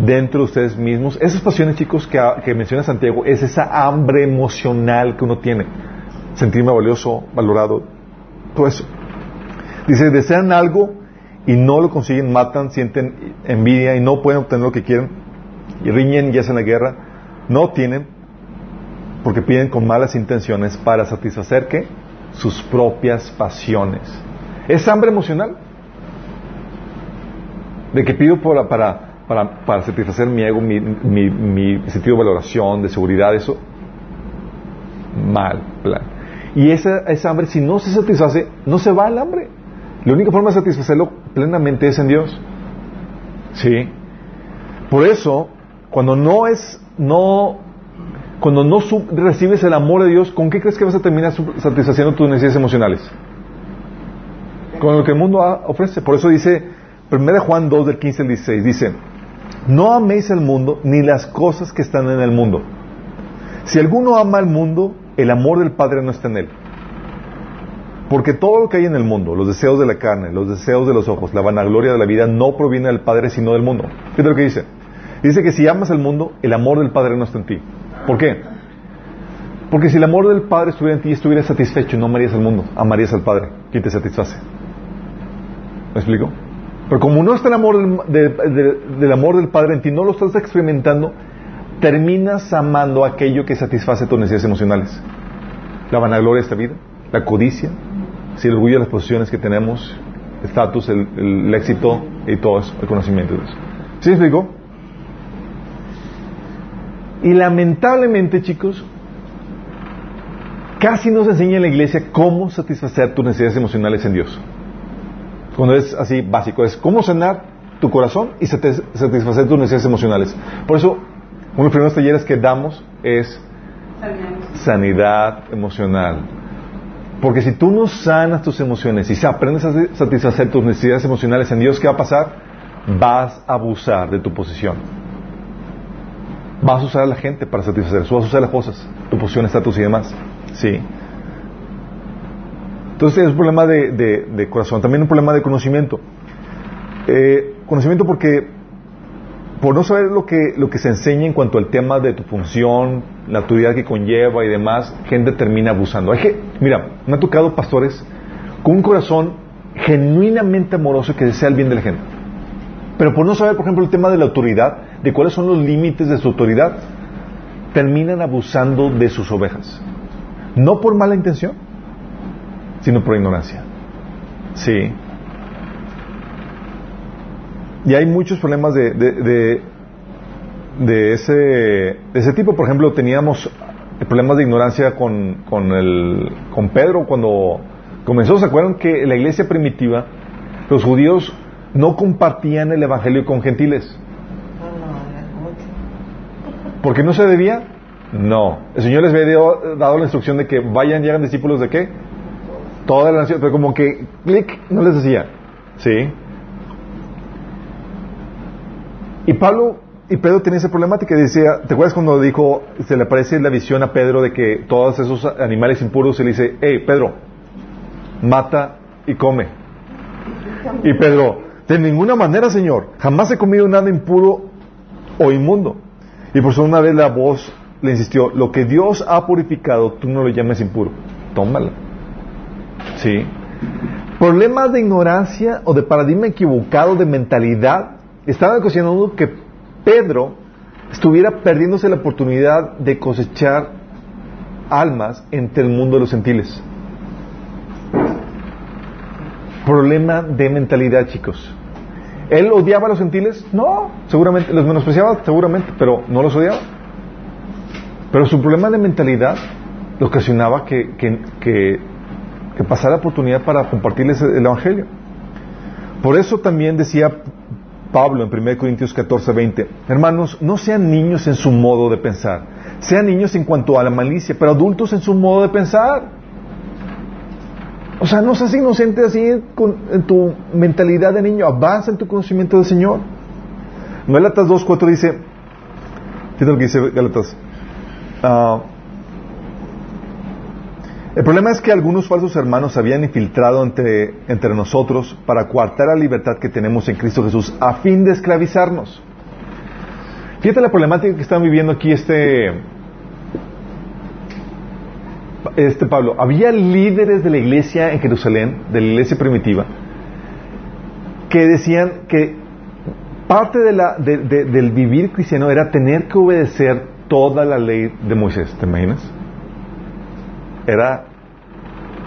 dentro de ustedes mismos. Esas pasiones, chicos, que, que menciona Santiago, es esa hambre emocional que uno tiene. Sentirme valioso, valorado, todo eso. Dice, desean algo y no lo consiguen, matan, sienten envidia y no pueden obtener lo que quieren, y riñen y hacen la guerra. No tienen porque piden con malas intenciones para satisfacer ¿qué? sus propias pasiones. Es hambre emocional. De que pido para, para, para, para satisfacer mi ego, mi, mi, mi sentido de valoración, de seguridad, eso. Mal plan. Y esa, esa hambre, si no se satisface, no se va el hambre. La única forma de satisfacerlo plenamente es en Dios. Sí. Por eso, cuando no es, no, cuando no recibes el amor de Dios, ¿con qué crees que vas a terminar satisfaciendo tus necesidades emocionales? Con lo que el mundo ofrece. Por eso dice, 1 Juan 2 del 15 al 16, dice, no améis el mundo ni las cosas que están en el mundo. Si alguno ama al mundo, el amor del Padre no está en él. Porque todo lo que hay en el mundo, los deseos de la carne, los deseos de los ojos, la vanagloria de la vida, no proviene del Padre sino del mundo. Fíjate lo que dice. Dice que si amas al mundo, el amor del Padre no está en ti. ¿Por qué? Porque si el amor del Padre estuviera en ti, estuvieras satisfecho, no amarías al mundo, amarías al Padre, quien te satisface. ¿Me explico? Pero como no está el amor del, de- de- del amor del Padre en ti, no lo estás experimentando, terminas amando aquello que satisface tus necesidades emocionales. La vanagloria de esta vida, la codicia, si el orgullo de las posiciones que tenemos, estatus, el, el- el éxito y todo eso, el conocimiento de eso. ¿Sí me explico? Y lamentablemente, chicos, casi no se enseña en la iglesia cómo satisfacer tus necesidades emocionales en Dios. Cuando es así básico, es cómo sanar tu corazón y satis- satisfacer tus necesidades emocionales. Por eso, uno de los primeros talleres que damos es sanidad emocional. Porque si tú no sanas tus emociones y aprendes a satisfacer tus necesidades emocionales en Dios, ¿qué va a pasar? Vas a abusar de tu posición. Vas a usar a la gente para satisfacer, vas a usar las cosas, tu posición, estatus y demás. Sí. Entonces es un problema de corazón, también un problema de conocimiento. Eh, conocimiento porque por no saber lo que, lo que se enseña en cuanto al tema de tu función, la autoridad que conlleva y demás, gente termina abusando. Hay que, mira, me ha tocado pastores con un corazón genuinamente amoroso que desea el bien de la gente. Pero por no saber, por ejemplo, el tema de la autoridad, de cuáles son los límites de su autoridad, terminan abusando de sus ovejas. No por mala intención, sino por ignorancia. Sí. Y hay muchos problemas de, de ese, ese tipo. Por ejemplo, teníamos problemas de ignorancia con, con, el, con Pedro cuando comenzó. ¿Se acuerdan que en la iglesia primitiva los judíos no compartían el evangelio con gentiles? ¿Por qué no se debía? No. El Señor les había dado, dado la instrucción de que vayan y hagan discípulos de qué? Toda la nación. Pero como que clic no les decía. ¿Sí? Y Pablo y Pedro tenían esa problemática. Decía, ¿te acuerdas cuando dijo, se le aparece la visión a Pedro de que todos esos animales impuros, se le dice, hey, Pedro, mata y come. Y Pedro, de ninguna manera, Señor, jamás he comido nada impuro o inmundo. Y por eso una vez la voz le insistió, lo que Dios ha purificado, tú no lo llames impuro. Tómala. ¿Sí? Problemas de ignorancia o de paradigma equivocado de mentalidad estaban ocasionando que Pedro estuviera perdiéndose la oportunidad de cosechar almas entre el mundo de los gentiles. Problema de mentalidad, chicos. ¿Él odiaba a los gentiles? No, seguramente. ¿Los menospreciaba? Seguramente, pero no los odiaba. Pero su problema de mentalidad le ocasionaba que, que pasara la oportunidad para compartirles el Evangelio. Por eso también decía Pablo en 1 Corintios 14, 20, hermanos, no sean niños en su modo de pensar, sean niños en cuanto a la malicia, pero adultos en su modo de pensar. O sea, no seas inocente así en tu mentalidad de niño, avanza en tu conocimiento del Señor. Gálatas 2, 4 dice, fíjate lo que dice Gálatas. Ah, el problema es que algunos falsos hermanos se habían infiltrado entre, entre nosotros para coartar la libertad que tenemos en Cristo Jesús a fin de esclavizarnos. Fíjate la problemática que están viviendo aquí este, este Pablo. Había líderes de la iglesia en Jerusalén, de la iglesia primitiva, que decían que parte de la, de, de, del vivir cristiano era tener que obedecer toda la ley de Moisés. ¿Te imaginas? Era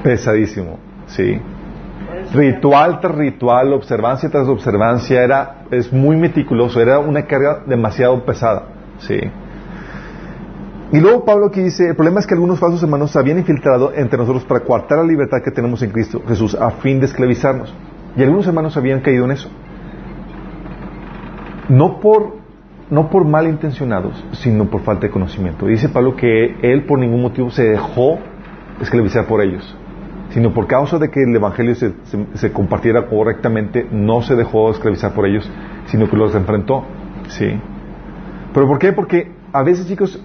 pesadísimo, ¿sí? Ritual tras ritual, observancia tras observancia, era, es muy meticuloso, era una carga demasiado pesada, ¿sí? Y luego Pablo aquí dice, el problema es que algunos falsos hermanos se habían infiltrado entre nosotros para coartar la libertad que tenemos en Cristo Jesús a fin de esclavizarnos. Y algunos hermanos habían caído en eso. No por, no por malintencionados, sino por falta de conocimiento. Dice Pablo que él por ningún motivo se dejó esclavizar por ellos, sino por causa de que el Evangelio se, se, compartiera correctamente, no se dejó esclavizar por ellos, sino que los enfrentó. ¿sí? ¿Pero por qué? Porque a veces, chicos,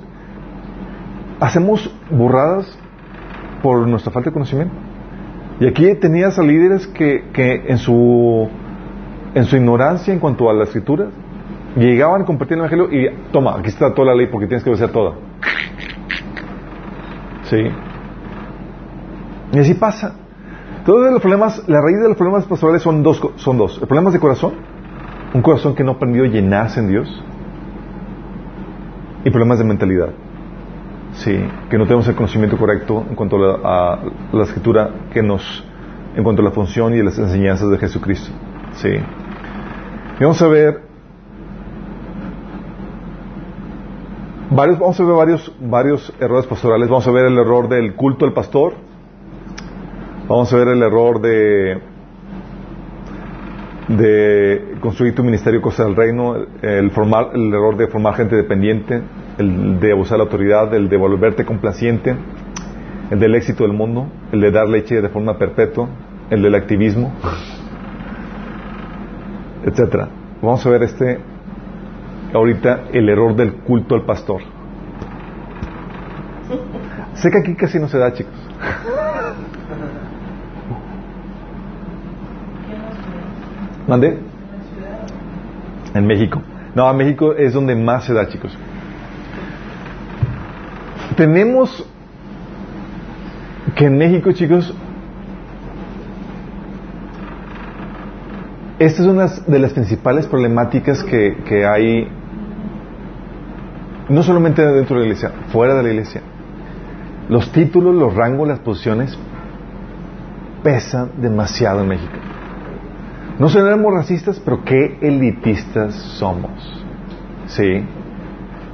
hacemos burradas por nuestra falta de conocimiento. Y aquí tenías a líderes que, que en, su, en su ignorancia en cuanto a la escritura, llegaban a compartir el Evangelio y toma, aquí está toda la ley porque tienes que obedecer toda. Sí. Y así pasa. Todos los problemas, la raíz de los problemas pastorales son dos, son dos. El problema es de corazón, un corazón que no ha aprendido a llenarse en Dios, y problemas de mentalidad. Sí, que no tenemos el conocimiento correcto en cuanto a la, escritura que nos, en cuanto a la función y las enseñanzas de Jesucristo. Sí. Vamos a ver varios, vamos a ver varios, varios errores pastorales. Vamos a ver el error del culto al pastor. Vamos a ver el error de de construir tu ministerio cosa del reino, el formar, el error de formar gente dependiente, el de abusar la autoridad, el de volverte complaciente, el del éxito del mundo, el de dar leche de forma perpetua, el del activismo, etcétera. Vamos a ver este ahorita el error del culto al pastor. Sé que aquí casi no se da, chicos. ¿Mande? En México. No, en México es donde más se da, chicos. Tenemos que en México, chicos, esta es una de las principales problemáticas que, que hay, no solamente dentro de la iglesia, fuera de la iglesia. Los títulos, los rangos, las posiciones pesan demasiado en México. No seremos racistas, pero qué elitistas somos. ¿Sí?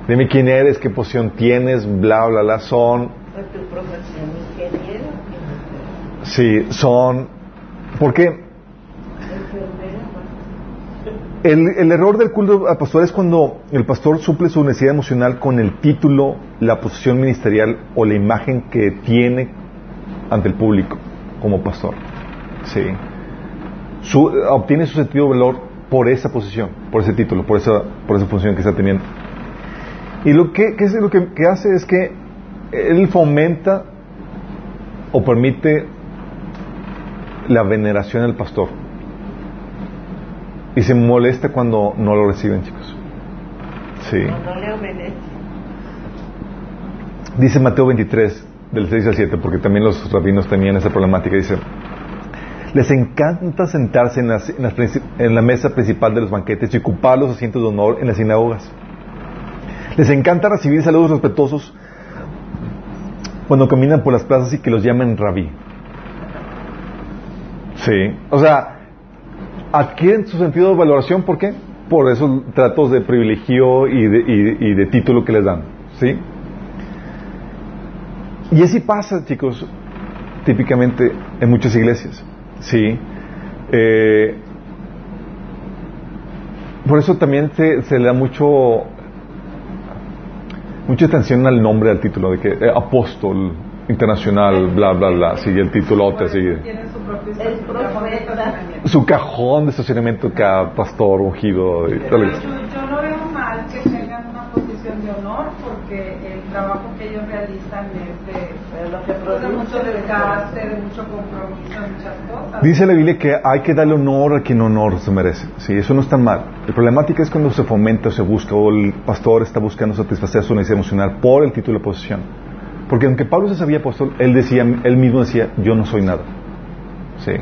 Dime quién eres, qué posición tienes, bla, bla, bla. Son, Fue tu profesión ingeniero, sí, son. ¿Por qué? el error del culto al pastor es cuando el pastor suple su necesidad emocional con el título, la posición ministerial o la imagen que tiene ante el público como pastor. Sí. Su- obtiene su sentido de valor por esa posición, por ese título, por esa, por esa función que está teniendo. Y lo que, que es lo que, que hace es que él fomenta o permite la veneración al pastor. Y se molesta cuando no lo reciben, chicos. Sí. Dice Mateo 23, del 6 al 7, porque también los rabinos tenían esa problemática. Dice, les encanta sentarse en, las- en las en la mesa principal de los banquetes y ocupar los asientos de honor en las sinagogas. Les encanta recibir saludos respetuosos cuando caminan por las plazas y que los llamen rabí. Sí. O sea, adquieren su sentido de valoración, ¿por qué? Por esos tratos de privilegio y de, y- y de título que les dan. ¿Sí? Y así pasa, chicos, típicamente en muchas iglesias. ¿Sí? Eh, por eso también se, se le da mucho mucha atención al nombre, al título, de que eh, apóstol internacional, bla, bla, bla, sigue el titulote, sigue. Tienen su. Su cajón de estacionamiento cada pastor ungido. y tal. Yo, yo no veo mal que tengan una posición de honor porque el trabajo que ellos realizan es Dice la Biblia que hay que darle honor a quien honor se merece. Sí, eso no está mal. La problemática es cuando se fomenta o se busca o el pastor está buscando satisfacer su necesidad emocional por el título de posición. Porque aunque Pablo se sabía apóstol, él decía, él mismo decía, yo no soy nada. Sí.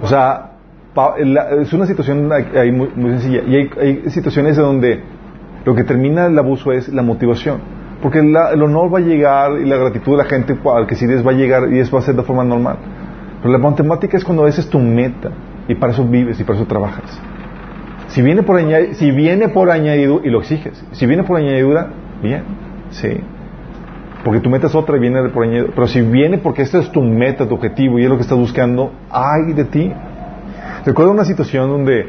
O sea, es una situación muy, sencilla. Y hay, hay situaciones de donde lo que termina el abuso es la motivación. Porque el honor va a llegar y la gratitud de la gente al que sirves va a llegar y eso va a ser de forma normal. Pero la matemática es cuando esa es tu meta y para eso vives y para eso trabajas. Si viene por por añadidura y lo exiges, si viene por añadidura, bien, sí. Porque tu meta es otra y viene por añadidura. Pero si viene porque esta es tu meta, tu objetivo y es lo que estás buscando, ay de ti. Recuerdo una situación donde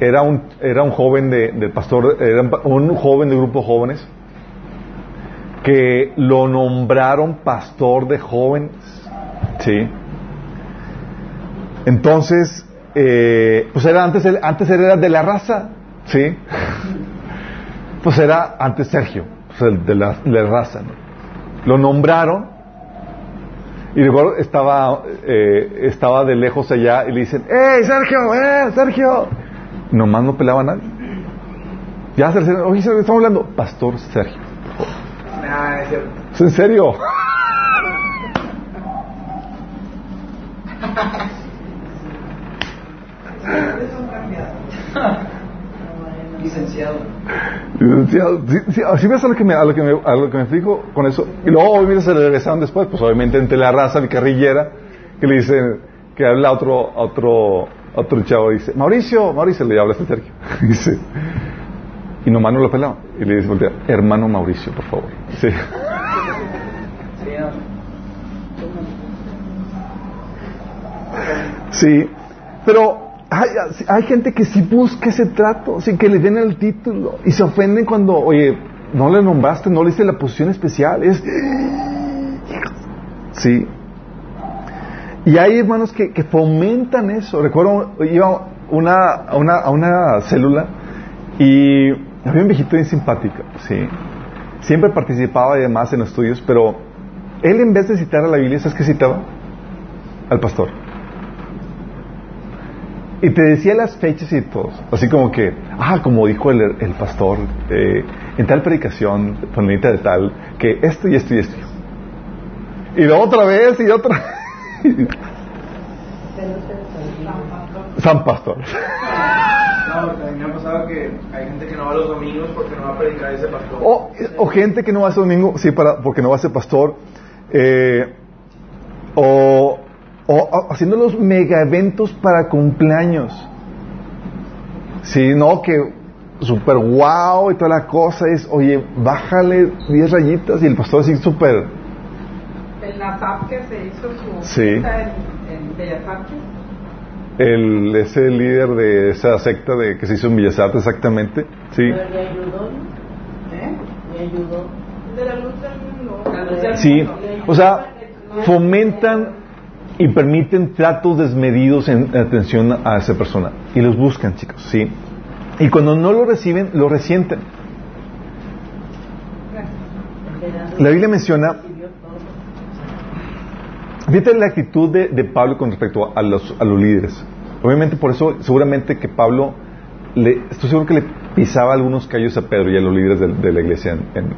era un, era un joven de, del pastor, era un joven de grupo de jóvenes que lo nombraron pastor de jóvenes. Sí. Entonces, eh, pues era antes, antes era de la raza, ¿sí? Pues era antes Sergio, pues el de la, raza. Lo nombraron y luego estaba, eh, estaba de lejos allá y le dicen, ¡Ey, Sergio! ¡Eh, Sergio! Nomás no pelaba a nadie. Ya oye, estamos hablando, Pastor Sergio. Ah, es cierto. ¿Es en serio? Licenciado. Licenciado, sí, sí, así ves a lo que me, a lo que me, a lo que me fijo con eso. Y luego, mira, se le regresaron después, pues obviamente entre la raza guerrillera, que le dice, que habla otro, otro, otro chavo, dice, Mauricio, Mauricio, le habla a este Sergio. dice, y nomás no lo pelaba. Y le dice, voltea, hermano Mauricio, por favor. Sí. Sí, pero hay, hay gente que sí busca ese trato, sí, que le den el título y se ofenden cuando, oye, no le nombraste, no le diste la posición especial. Es. Sí. Y hay hermanos que, que fomentan eso. Recuerdo, iba una, a, una, a una célula y había un viejito bien simpático, sí. Siempre participaba y demás en los estudios, pero él en vez de citar a la Biblia, ¿sabes qué citaba? Al pastor. Y te decía las fechas y todo. Así como que, ah, como dijo el, el pastor, eh, en tal predicación, fulanita de tal, que esto y esto y esto. Y de otra vez y otra. San Pastor. No, también me ha pasado que hay gente que no va los domingos porque no va a predicar ese pastor. O, o gente que no va ese domingo, sí, para, porque no va a ser pastor. Eh, o, o haciendo los mega eventos para cumpleaños. Sí, no, que super wow y toda la cosa es, oye, bájale 10 rayitas y el pastor así súper. El NASAP que se hizo su Sí. en, en Bellas Artes. El, ese líder de esa secta de que se hizo en Bellas Artes, exactamente. Sí. Pero le ayudó, ¿eh? le ayudó. De la luz del mundo. La luz del Sí, o sea, fomentan y permiten tratos desmedidos en atención a esa persona. Y los buscan, chicos, ¿sí? Y cuando no lo reciben, lo resienten. La Biblia menciona, fíjate la actitud de, Pablo con respecto a los, líderes. Obviamente por eso, seguramente que Pablo, le, estoy seguro que le pisaba algunos callos a Pedro y a los líderes de, la iglesia. En-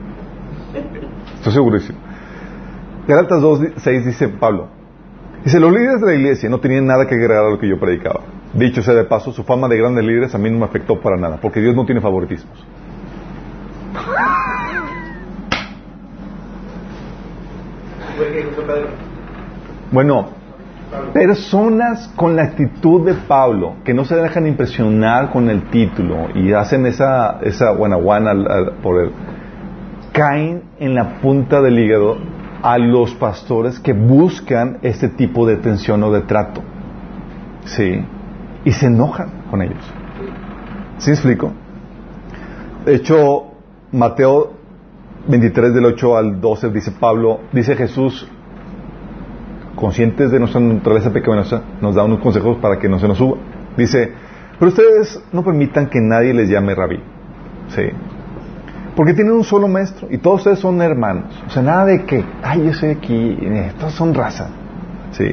estoy segurísimo. Galatas 2.6 dice Pablo, dice, los líderes de la iglesia no tenían nada que agregar a lo que yo predicaba. Dicho sea de paso, su fama de grandes líderes a mí no me afectó para nada, porque Dios no tiene favoritismos. Fue que dijo Pedro. Bueno, personas con la actitud de Pablo, que no se dejan impresionar con el título y hacen esa, esa guanaguana por él, caen en la punta del hígado a los pastores que buscan este tipo de atención o de trato. ¿Sí? Y se enojan con ellos. ¿Sí explico? De hecho, Mateo 23 del 8 al 12 dice Pablo, dice Jesús, conscientes de nuestra naturaleza pecaminosa, nos da unos consejos para que no se nos suba. Dice, pero ustedes no permitan que nadie les llame rabí. Sí. Porque tienen un solo maestro y todos ustedes son hermanos. O sea, nada de que, ay, yo soy aquí, todos son raza. Sí.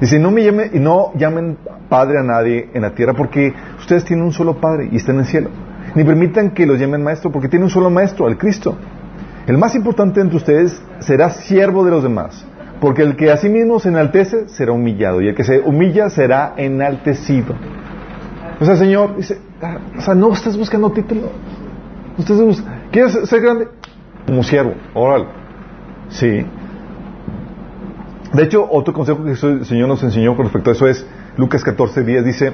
Dice, no me llame, y no llamen padre a nadie en la tierra porque ustedes tienen un solo padre y están en el cielo. Ni permitan que los llamen maestro porque tienen un solo maestro, el Cristo. El más importante entre ustedes será siervo de los demás. Porque el que a sí mismo se enaltece será humillado y el que se humilla será enaltecido. O sea, Señor, dice, ah, o sea, no estás buscando título. Bus- ¿Quieres ser grande? Como siervo, órale. Sí. De hecho, otro consejo que el Señor nos enseñó con respecto a eso es Lucas 14, 10 dice,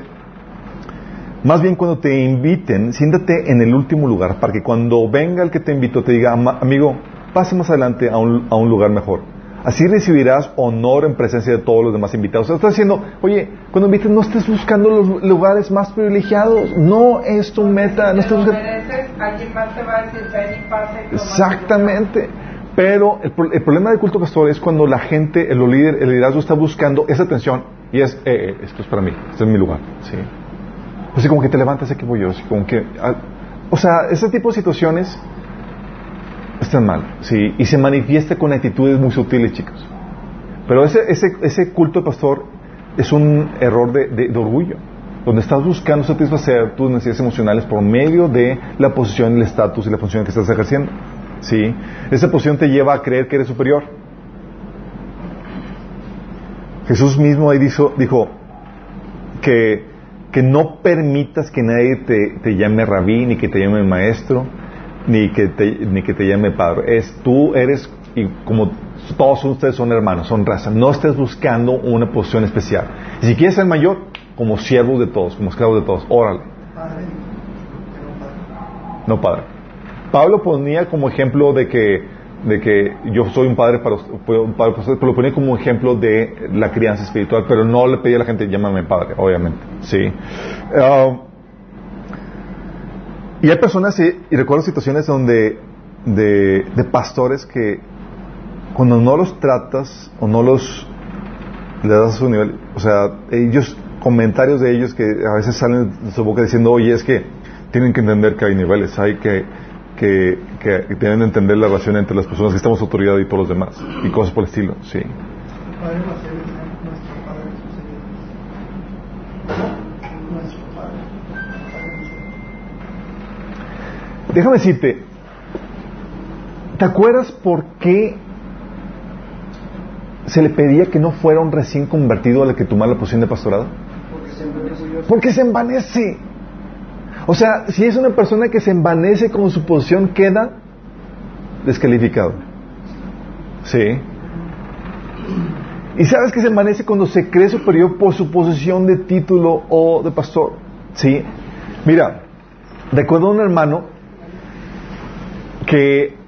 más bien cuando te inviten, siéntate en el último lugar para que cuando venga el que te invitó te diga, "Ama- amigo, pase más adelante a un, a un lugar mejor. Así recibirás honor en presencia de todos los demás invitados. O sea, está diciendo, oye, cuando invites no estés buscando los lugares más privilegiados. No es tu meta. No estés buscando... mereces, alguien más te va a decir, ven y pasa y toma tu Exactamente. Pero el, el problema del culto pastor es cuando la gente, el líder, el liderazgo está buscando esa atención y es, eh, eh, esto es para mí, este es mi lugar. Sí. Así como que te levantas, aquí voy yo. Así como que, ah, o sea, ese tipo de situaciones están mal, sí, y se manifiesta con actitudes muy sutiles, chicos. Pero ese, ese, ese culto de pastor es un error de, orgullo, donde estás buscando satisfacer tus necesidades emocionales por medio de la posición, el estatus y la función que estás ejerciendo. ¿sí? Esa posición te lleva a creer que eres superior. Jesús mismo ahí dijo, dijo que, que no permitas que nadie te, te llame rabí, ni que te llame maestro, ni que te, ni que te llame padre. Es tú eres, y como todos ustedes son hermanos, son raza, no estés buscando una posición especial. Y si quieres ser mayor, como siervos de todos, como esclavos de todos, órale. Padre. No padre. Pablo ponía como ejemplo de que, de que yo soy un padre para, un padre para ustedes, pero lo ponía como ejemplo de la crianza espiritual, pero no le pedía a la gente, llámame padre, obviamente. Sí. Ah, y hay personas, y, recuerdo situaciones donde, de, pastores que cuando no los tratas o no los le das a su nivel, o sea, ellos, comentarios de ellos que a veces salen de su boca diciendo, oye, es que tienen que entender que hay niveles, hay que, que, que, tienen que entender la relación entre las personas que estamos autoridad y todos los demás, y cosas por el estilo, sí. Padre Déjame decirte, ¿te acuerdas por qué se le pedía que no fuera un recién convertido al que tomara la posición de pastorado? Porque es orgulloso. Porque se envanece. O sea, si es una persona que se envanece con su posición, queda descalificado. ¿Sí? Y sabes que se envanece cuando se cree superior por su posición de título o de pastor. ¿Sí? Mira, recuerdo a un hermano que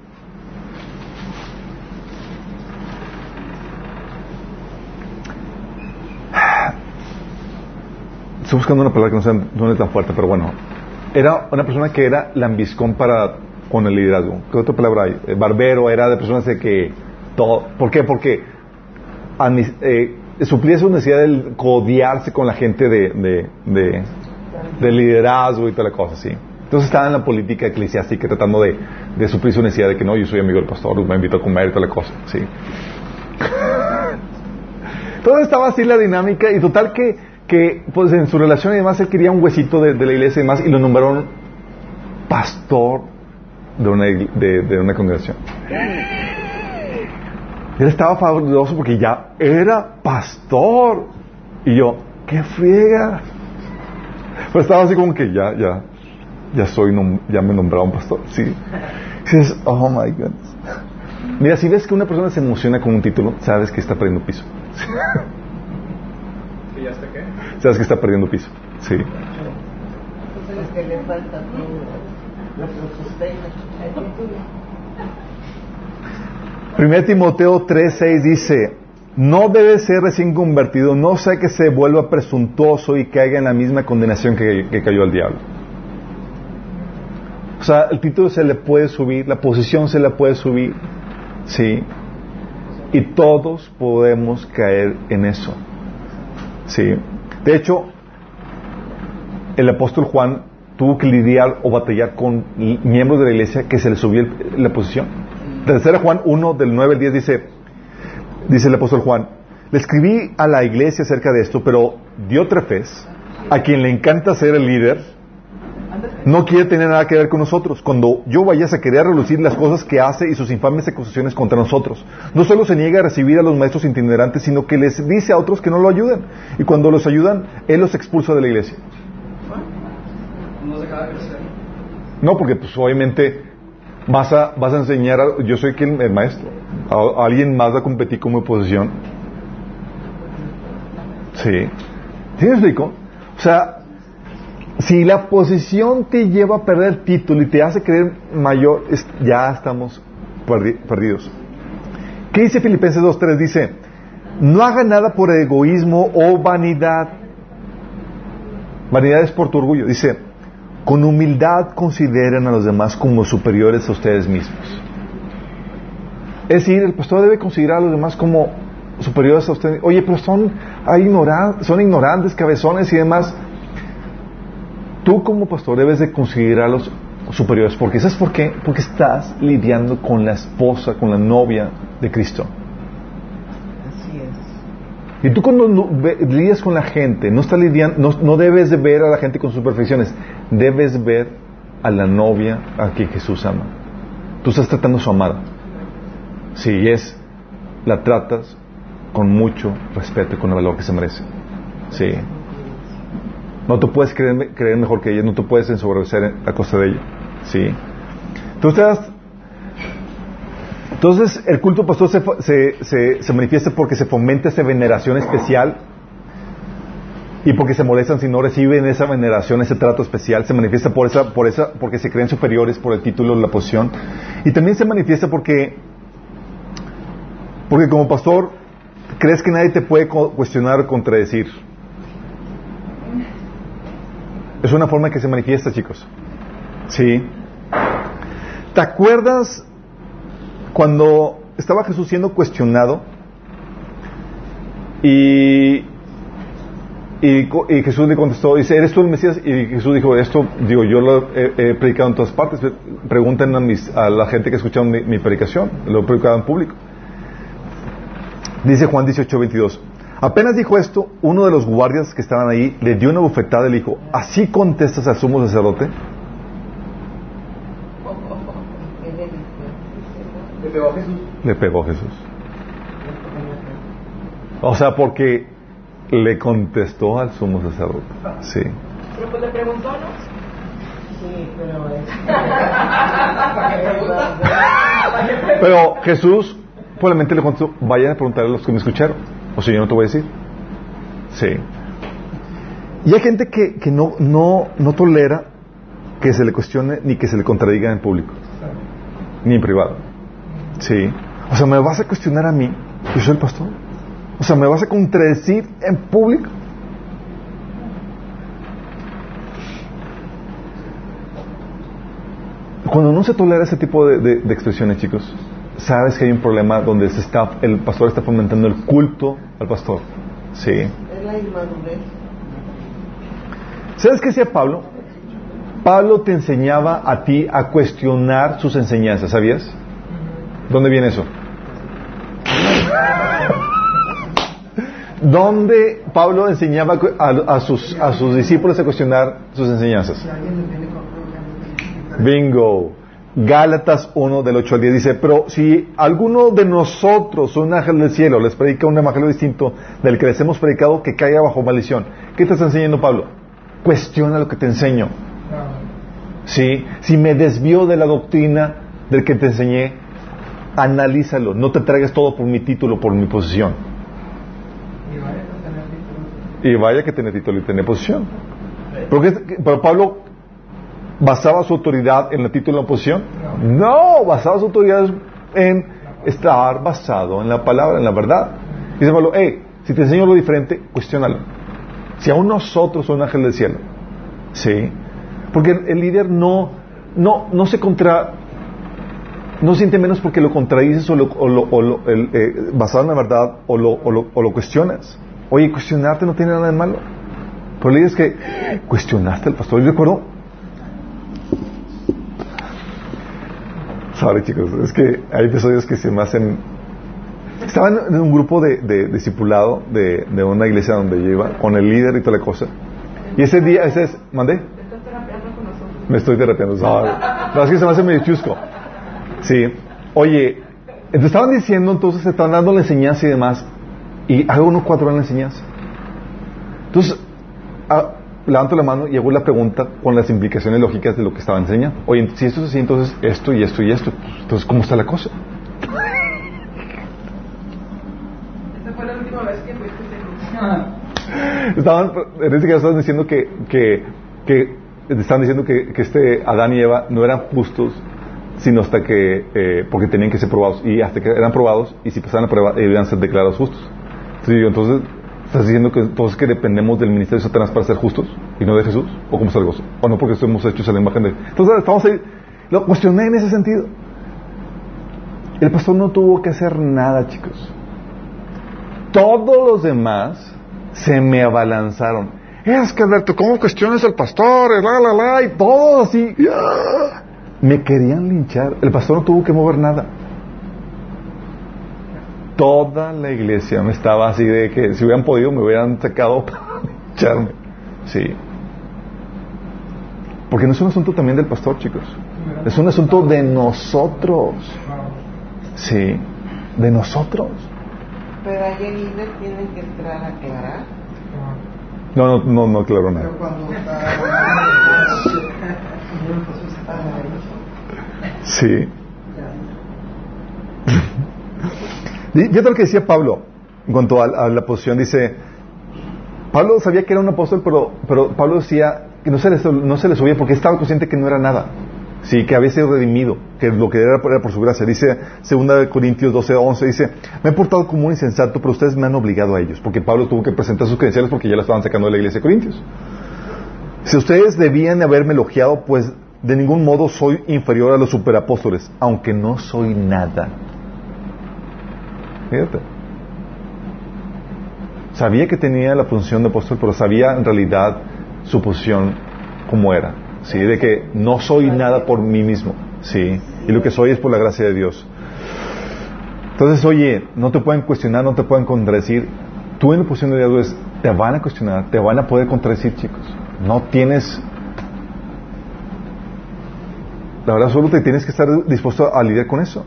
Estoy buscando una palabra que no sea no es tan fuerte, pero bueno. Era una persona que era lambiscón para con el liderazgo. ¿Qué otra palabra hay? Eh, barbero, era de personas de que todo. ¿Por qué? Porque eh, suplía su necesidad de codiarse con la gente de, de, de liderazgo y toda la cosa, sí. Entonces estaba en la política eclesiástica tratando de, de suplir su necesidad de que no, yo soy amigo del pastor, me invito a comer y toda la cosa, sí. Todo estaba así la dinámica y total que, que pues en su relación y demás él quería un huesito de, la iglesia y demás y lo nombraron pastor de una, de, una congregación. Él estaba fabuloso porque ya era pastor. Y yo, qué friega. Pero estaba así como que ya, ya, ya soy, ya me nombraron pastor. Sí. Y dices, oh my goodness. Mira, si ves que una persona se emociona con un título, sabes que está perdiendo piso. ¿Y ya está qué? sabes que está perdiendo piso. Sí. Entonces que le falta todo. Lo sostenga. Primero Timoteo 3:6 dice, no debe ser recién convertido, no sea que se vuelva presuntuoso y caiga en la misma condenación que, que cayó el diablo. Sea, el título se le puede subir, la posición se le puede subir, ¿sí? Y todos podemos caer en eso, ¿sí? De hecho, el apóstol Juan tuvo que lidiar o batallar con miembros de la iglesia que se le subió la posición. Tercera Juan 1 del 9 al 10 dice, dice el apóstol Juan, le escribí a la iglesia acerca de esto, pero Diótrefes, a quien le encanta ser el líder, no quiere tener nada que ver con nosotros. Cuando yo vayas a querer relucir las cosas que hace y sus infames acusaciones contra nosotros, no solo se niega a recibir a los maestros itinerantes, sino que les dice a otros que no lo ayuden. Y cuando los ayudan, él los expulsa de la iglesia. No porque pues obviamente vas a, vas a enseñar, a- yo soy quien, el maestro, a, alguien más va a competir con mi posición. Sí. ¿Sí me? O sea, si la posición te lleva a perder título y te hace creer mayor, ya estamos perdi- perdidos. ¿Qué dice Filipenses 2.3? Dice, no haga nada por egoísmo o vanidad. Vanidad es por tu orgullo. Dice, con humildad consideren a los demás como superiores a ustedes mismos. Es decir, el pastor debe considerar a los demás como superiores a ustedes. Oye, pero son, ignoran- son ignorantes, cabezones y demás. Tú como pastor debes de considerarlos superiores. Porque ¿sabes por qué? Porque estás lidiando con la esposa, con la novia de Cristo. Así es. Y tú cuando lidias con la gente, no, estás lidiando, no, no debes de ver a la gente con sus perfecciones, debes ver a la novia a quien Jesús ama. tú estás tratando a su amada. Si es, la tratas con mucho respeto y con el valor que se merece. Sí. No te puedes creer, creer mejor que ella, no te puedes ensobrecer a costa de ella. Sí. Entonces, entonces el culto pastor se, se, se, se manifiesta porque se fomenta esa veneración especial y porque se molestan si no reciben esa veneración, ese trato especial, se manifiesta por esa, por esa, porque se creen superiores por el título, la posición, y también se manifiesta porque, porque como pastor crees que nadie te puede cuestionar o contradecir. Es una forma que se manifiesta, chicos. Sí. ¿Te acuerdas cuando estaba Jesús siendo cuestionado y, y, Jesús le contestó, dice, ¿eres tú el Mesías? Y Jesús dijo, esto, digo, yo lo he, predicado en todas partes, pregunten a, mis, a la gente que ha mi, mi, predicación, lo he predicado en público. Dice Juan 18, 22. Apenas dijo esto, uno de los guardias que estaban ahí le dio una bufetada y le dijo, ¿así contestas al sumo sacerdote? Le pegó a Jesús. Le pegó a Jesús. O sea, porque le contestó al sumo sacerdote. Sí. Pero pues le preguntó, ¿no? Sí, pero es... Pero Jesús probablemente le contestó, vayan a preguntarle a los que me escucharon. O si yo no te voy a decir. Sí. Y hay gente que, que no, no, no tolera que se le cuestione ni que se le contradiga en público. Ni en privado. Sí. O sea, ¿me vas a cuestionar a mí? Yo soy el pastor. O sea, ¿me vas a contradecir en público? Cuando no se tolera ese tipo de, de expresiones, chicos, sabes que hay un problema donde se está, el pastor está fomentando el culto al pastor. Sí. Es la inmadurez. ¿Sabes qué decía Pablo? Pablo te enseñaba a ti a cuestionar sus enseñanzas, ¿sabías? ¿Dónde viene eso? ¿Dónde Pablo enseñaba a, sus, a sus discípulos a cuestionar sus enseñanzas? Bingo. Gálatas 1 del 8 al 10 dice, pero si alguno de nosotros, un ángel del cielo, les predica un evangelio distinto del que les hemos predicado, que caiga bajo maldición. ¿Qué te está enseñando Pablo? Cuestiona lo que te enseño. ¿Sí? Si me desvío de la doctrina del que te enseñé, analízalo. No te traigas todo por mi título, por mi posición. Y vaya que tener título y tener posición. Porque, pero Pablo basaba su autoridad en el título de la oposición? No, basaba su autoridad en estar basado en la palabra, en la verdad. Dice Pablo, hey, si te enseño lo diferente, cuestiónalo. Si aún nosotros somos un ángel del cielo, ¿sí? Porque el, líder no, no, no se contra, no siente menos porque lo contradices o lo, o eh, basado en la verdad o lo, o lo cuestionas. Oye, cuestionarte no tiene nada de malo. Pero el líder es que cuestionaste al pastor. Yo recuerdo Sorry, chicos, es que hay episodios que se me hacen. Estaba en un grupo de, de discipulado de, de, una iglesia donde yo iba, con el líder y toda la cosa. Y ese día, ese es. ¿Mandé? Me estoy terapiando. No, es que se me hace medio chusco. Sí. Oye, entonces estaban diciendo, entonces se estaban dando la enseñanza y demás. Y hago unos cuatro en la enseñanza. Entonces, levanto la mano y hago la pregunta con las implicaciones lógicas de lo que estaba enseñando. Oye, si esto es así, entonces esto y esto y esto. Entonces, ¿cómo está la cosa? Esa fue la última vez que fuiste Estaban, en este caso estaban diciendo que, que, que estaban diciendo que, que, este Adán y Eva no eran justos sino hasta que, eh, porque tenían que ser probados, y hasta que eran probados, y si pasaban la prueba, debían ser declarados justos. Entonces, entonces ¿Estás diciendo que todos que dependemos del ministerio de Satanás para ser justos y no de Jesús? ¿O cómo es algo? ¿O no porque estamos hechos a la imagen de Entonces estamos ahí. Lo cuestioné en ese sentido. El pastor no tuvo que hacer nada, chicos. Todos los demás se me abalanzaron. Es que Alberto, ¿cómo cuestionas al pastor? La, la, la, y todo así. Me querían linchar. El pastor no tuvo que mover nada toda la iglesia me estaba así de que si hubieran podido me hubieran sacado para echarme. Sí. Porque no es un asunto también del pastor, chicos. Es un asunto de nosotros. Sí, de nosotros. Pero líder tiene que entrar a aclarar. No, no, no, no aclaró nada. Pero cuando está. Sí. Yo lo que decía Pablo en cuanto a, la posición, dice, Pablo sabía que era un apóstol, pero, pero Pablo decía que no se, le, no se le subía porque estaba consciente que no era nada. Sí, que había sido redimido, que lo que era por su gracia. Dice 2 Corintios 12, 11, dice, me he portado como un insensato, pero ustedes me han obligado a ellos, porque Pablo tuvo que presentar sus credenciales porque ya la estaban sacando de la iglesia de Corintios. Si ustedes debían haberme elogiado, pues de ningún modo soy inferior a los superapóstoles, aunque no soy nada. Fíjate. Sabía que tenía la función de apóstol, pero sabía en realidad su posición como era. ¿sí? De que no soy nada por mí mismo. ¿sí? Y lo que soy es por la gracia de Dios. Entonces, oye, no te pueden cuestionar, no te pueden contradecir. Tú en la posición de Dios te van a cuestionar, te van a poder contradecir, chicos. No tienes... La verdad, solo te tienes que estar dispuesto a lidiar con eso.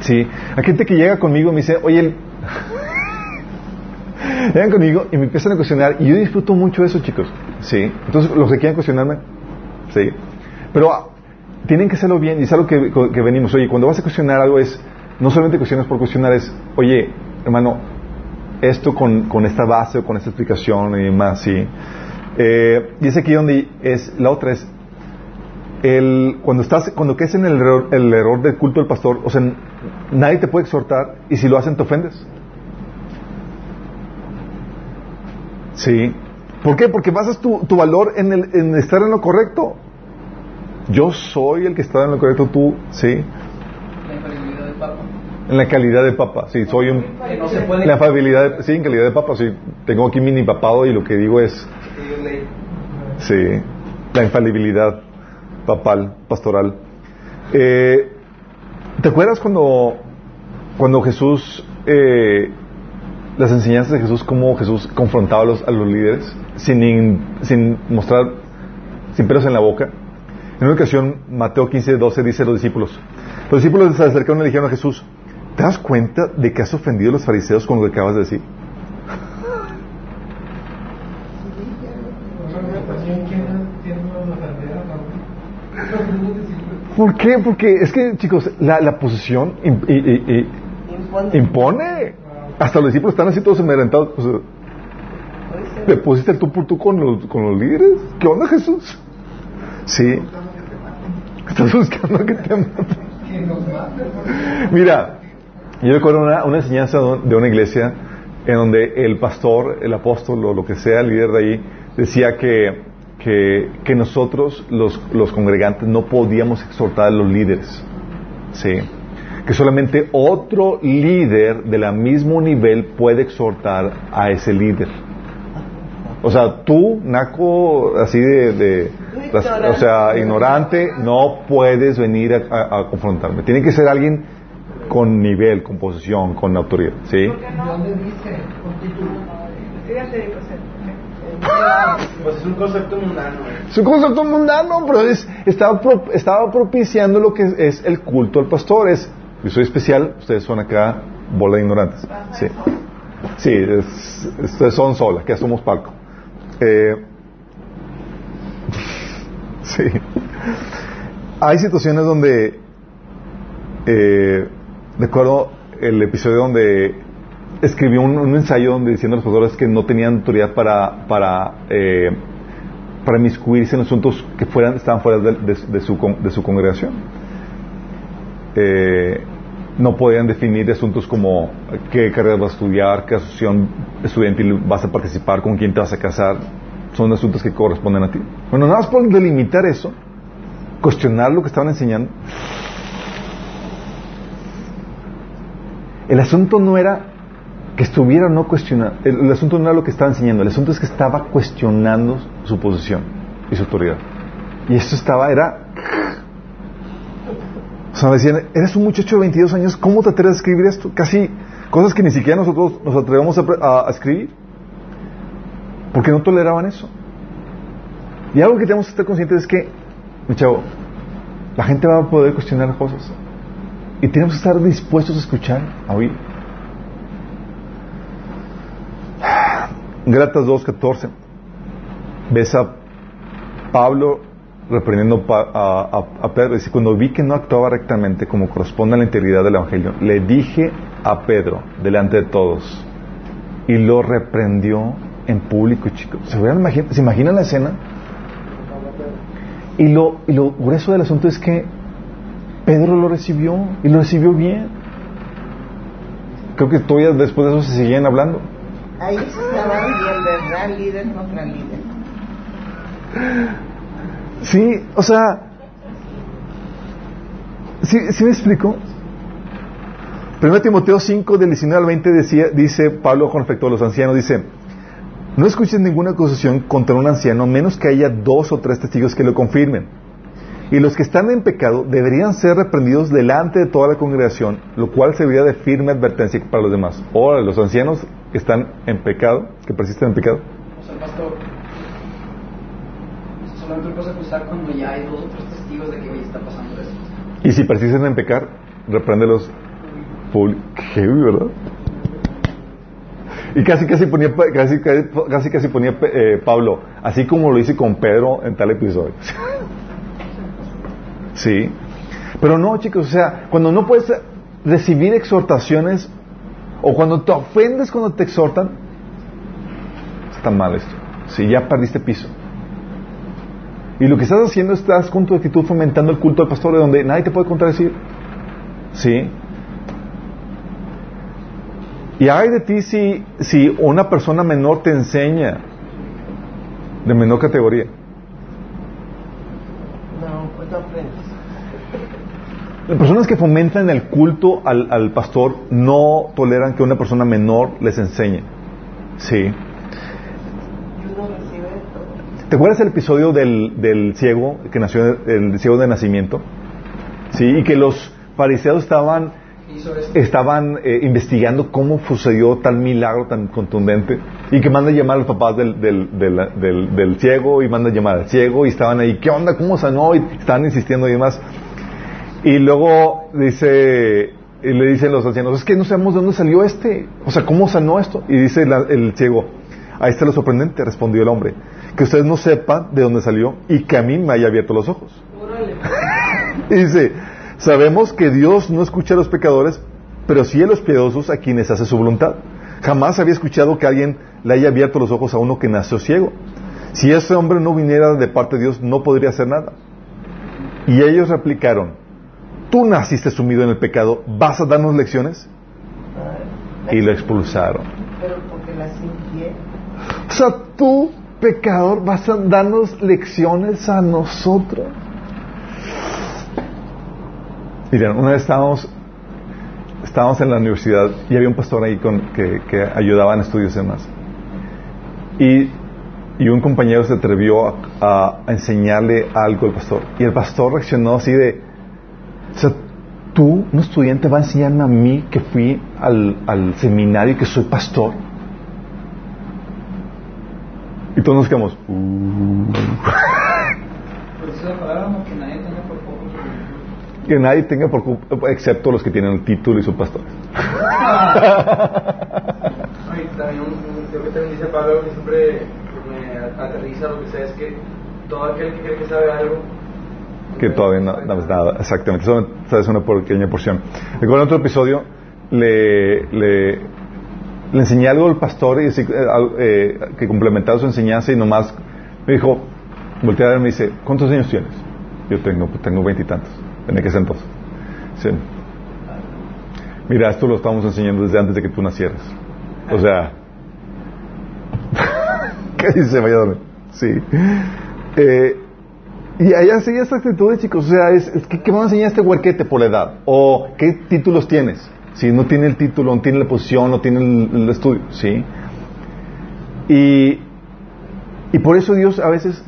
Sí. Hay gente que llega conmigo y me dice, oye, llegan conmigo y me empiezan a cuestionar y yo disfruto mucho eso, chicos. Sí. Entonces, los que quieran cuestionarme, sí. Pero ah, tienen que hacerlo bien y es algo que, que venimos. Oye, cuando vas a cuestionar algo es, no solamente cuestionas por cuestionar, es, oye, hermano, esto con, con esta base o con esta explicación y demás, sí. Eh, y es aquí donde es, la otra es, el, cuando estás, cuando caes en el error, el error del culto del pastor, o sea, nadie te puede exhortar y si lo hacen te ofendes. Sí. ¿Por qué? Porque basas tu, tu valor en, el, en estar en lo correcto. Yo soy el que está en lo correcto, tú, sí. La infalibilidad del Papa. En la calidad de papa, sí, soy un... No se puede. La afabilidad, de- sí, en calidad de papa, sí. Tengo aquí mini papado y lo que digo es, sí, la infalibilidad papal, pastoral. Eh, ¿Te acuerdas cuando, cuando Jesús, eh, las enseñanzas de Jesús, cómo Jesús confrontaba a los, a los líderes sin, in- sin mostrar, sin pelos en la boca? En una ocasión, Mateo 15, 12 dice a los discípulos, los discípulos se acercaron y le dijeron a Jesús, ¿te das cuenta de que has ofendido a los fariseos con lo que acabas de decir? ¿Por qué? Porque es que, chicos, la, la i- i- i- Impone. impone. Hasta los discípulos están así todos enmedrentados. O sea, se- ¿Te pusiste el tú por tú con los, con los líderes? ¿Qué onda, Jesús? Sí. Estás buscando que te maten. Mira, yo recuerdo una, una enseñanza de una iglesia en donde el pastor, el apóstol o lo que sea, el líder de ahí, decía que, que, que nosotros, los, los congregantes, no podíamos exhortar a los líderes. Sí. Que solamente otro líder de la mismo nivel puede exhortar a ese líder. O sea, tú, naco, así de, de- o sea, ignorante, no puedes venir a, a- a confrontarme. Tiene que ser alguien con nivel, con posición, con autoridad, ¿sí? ¿Por qué no? Pues es un concepto mundano. eh. Es un concepto mundano, pero es, estaba, estaba propiciando lo que es, el culto al pastor. Es, yo soy especial, ustedes son acá bola de ignorantes. Sí, sí es- ustedes son sola, que somos palco. Eh, sí. Hay situaciones donde, eh, recuerdo el episodio donde escribió un, ensayo donde diciendo a los pastores que no tenían autoridad para, para eh, para inmiscuirse en asuntos que fueran, estaban fuera de, su, de su congregación. Eh, no podían definir asuntos como qué carrera vas a estudiar, qué asociación estudiantil vas a participar, con quién te vas a casar. Son asuntos que corresponden a ti. Bueno, nada más por delimitar eso, cuestionar lo que estaban enseñando. El asunto no era que estuviera no cuestionando, el, asunto no era lo que estaba enseñando, el asunto es que estaba cuestionando su posición y su autoridad. Y esto estaba, era... O sea, decían, eres un muchacho de 22 años, ¿cómo te atreves a escribir esto? Casi cosas que ni siquiera nosotros nos atrevemos a- a escribir. Porque no toleraban eso. Y algo que tenemos que estar conscientes es que, mi chavo, la gente va a poder cuestionar cosas. Y tenemos que estar dispuestos a escuchar, a oír. Gratas 2.14. Ves a Pablo reprendiendo a, Pedro. Dice, cuando vi que no actuaba rectamente como corresponde a la integridad del Evangelio, le dije a Pedro delante de todos y lo reprendió en público, chicos. ¿Se, hubieran imagi- ¿se imaginan la escena? Y lo, y lo grueso del asunto es que Pedro lo recibió y lo recibió bien. Creo que todavía después de eso se seguían hablando. Ahí se estaban bien, ¿verdad? Líder contra líder. Sí, o sea, ¿sí, sí me explico? 1 Timoteo 5, del 19 al 20, decía, dice Pablo con respecto a los ancianos, dice, no escuches ninguna acusación contra un anciano, menos que haya dos o tres testigos que lo confirmen. Y los que están en pecado deberían ser reprendidos delante de toda la congregación, lo cual serviría de firme advertencia para los demás. Ahora, los ancianos que están en pecado, que persisten en pecado, O sea, pastor, solamente lo puedes acusar cuando ya hay dos o tres testigos de que oye, está pasando esto. Y si persisten en pecar, repréndelos Qué ¿verdad? Y casi casi ponía casi, casi, casi ponía eh, Pablo, así como lo hice con Pedro en tal episodio. sí. Pero no, chicos, o sea, cuando no puedes recibir exhortaciones o cuando te ofendes cuando te exhortan, está mal esto. Sí, ya perdiste piso. Y lo que estás haciendo es estás con tu actitud fomentando el culto del pastor de donde nadie te puede contradecir. ¿Sí? Y hay de ti si, si una persona menor te enseña, de menor categoría. No, pues aprendes. Personas que fomentan el culto al, al pastor no toleran que una persona menor les enseñe. ¿Sí? ¿Te acuerdas el episodio del, ciego que nació, el ciego de nacimiento? Sí, y que los fariseos estaban, estaban eh, investigando cómo sucedió tal milagro tan contundente y que mandan llamar a los papás del, del, del, del- ciego y mandan llamar al ciego y estaban ahí, ¿qué onda? ¿Cómo sanó? Y estaban insistiendo y demás. Y luego dice, y le dicen los ancianos, es que no sabemos de dónde salió este, o sea, ¿cómo sanó esto? Y dice la- el ciego, ahí está lo sorprendente, respondió el hombre, que ustedes no sepan de dónde salió y que a mí me haya abierto los ojos. Y dice, sabemos que Dios no escucha a los pecadores, pero sí a los piadosos a quienes hace su voluntad. Jamás había escuchado que alguien le haya abierto los ojos a uno que nació ciego. Si ese hombre no viniera de parte de Dios, no podría hacer nada. Y ellos replicaron, tú naciste sumido en el pecado, ¿vas a darnos lecciones? Y lo expulsaron. Pero porque las. O sea, tú, pecador, vas a darnos lecciones a nosotros. Miren, una vez estábamos, estábamos en la universidad y había un pastor ahí con, que, que ayudaba en estudios y demás. Y, y un compañero se atrevió a, a enseñarle algo al pastor. Y el pastor reaccionó así de, o sea, tú, un estudiante, va a enseñarme a mí que fui al, al seminario y que soy pastor. Y todos nos quedamos. "Uh". Que nadie tenga por poco. que nadie tenga por culpa, excepto los que tienen el título y son pastores. Ay, también un, un- creo que también dice Pablo que siempre me aterriza lo que sea es que todo aquel que cree que sabe algo que todavía no sabes nada, exactamente. Solo sabes una pequeña porción. Recuerdo en otro episodio, le, le, le enseñé algo al pastor y eh, eh, que complementaba su enseñanza y nomás me dijo, volteé a ver y dice, ¿cuántos años tienes? Yo tengo, pues, tengo veintitantos, en aquel entonces. Mira, esto lo estamos enseñando desde antes de que tú nacieras. O sea, ¿qué dice Valladolid? Sí. Eh, y ahí así esta actitud, chicos. O sea, es, es que, ¿qué va a enseñar este huerquete por la edad? ¿O qué títulos tienes? Si no tiene el título, no tiene la posición, no tiene el, estudio, ¿sí? Y, y por eso Dios a veces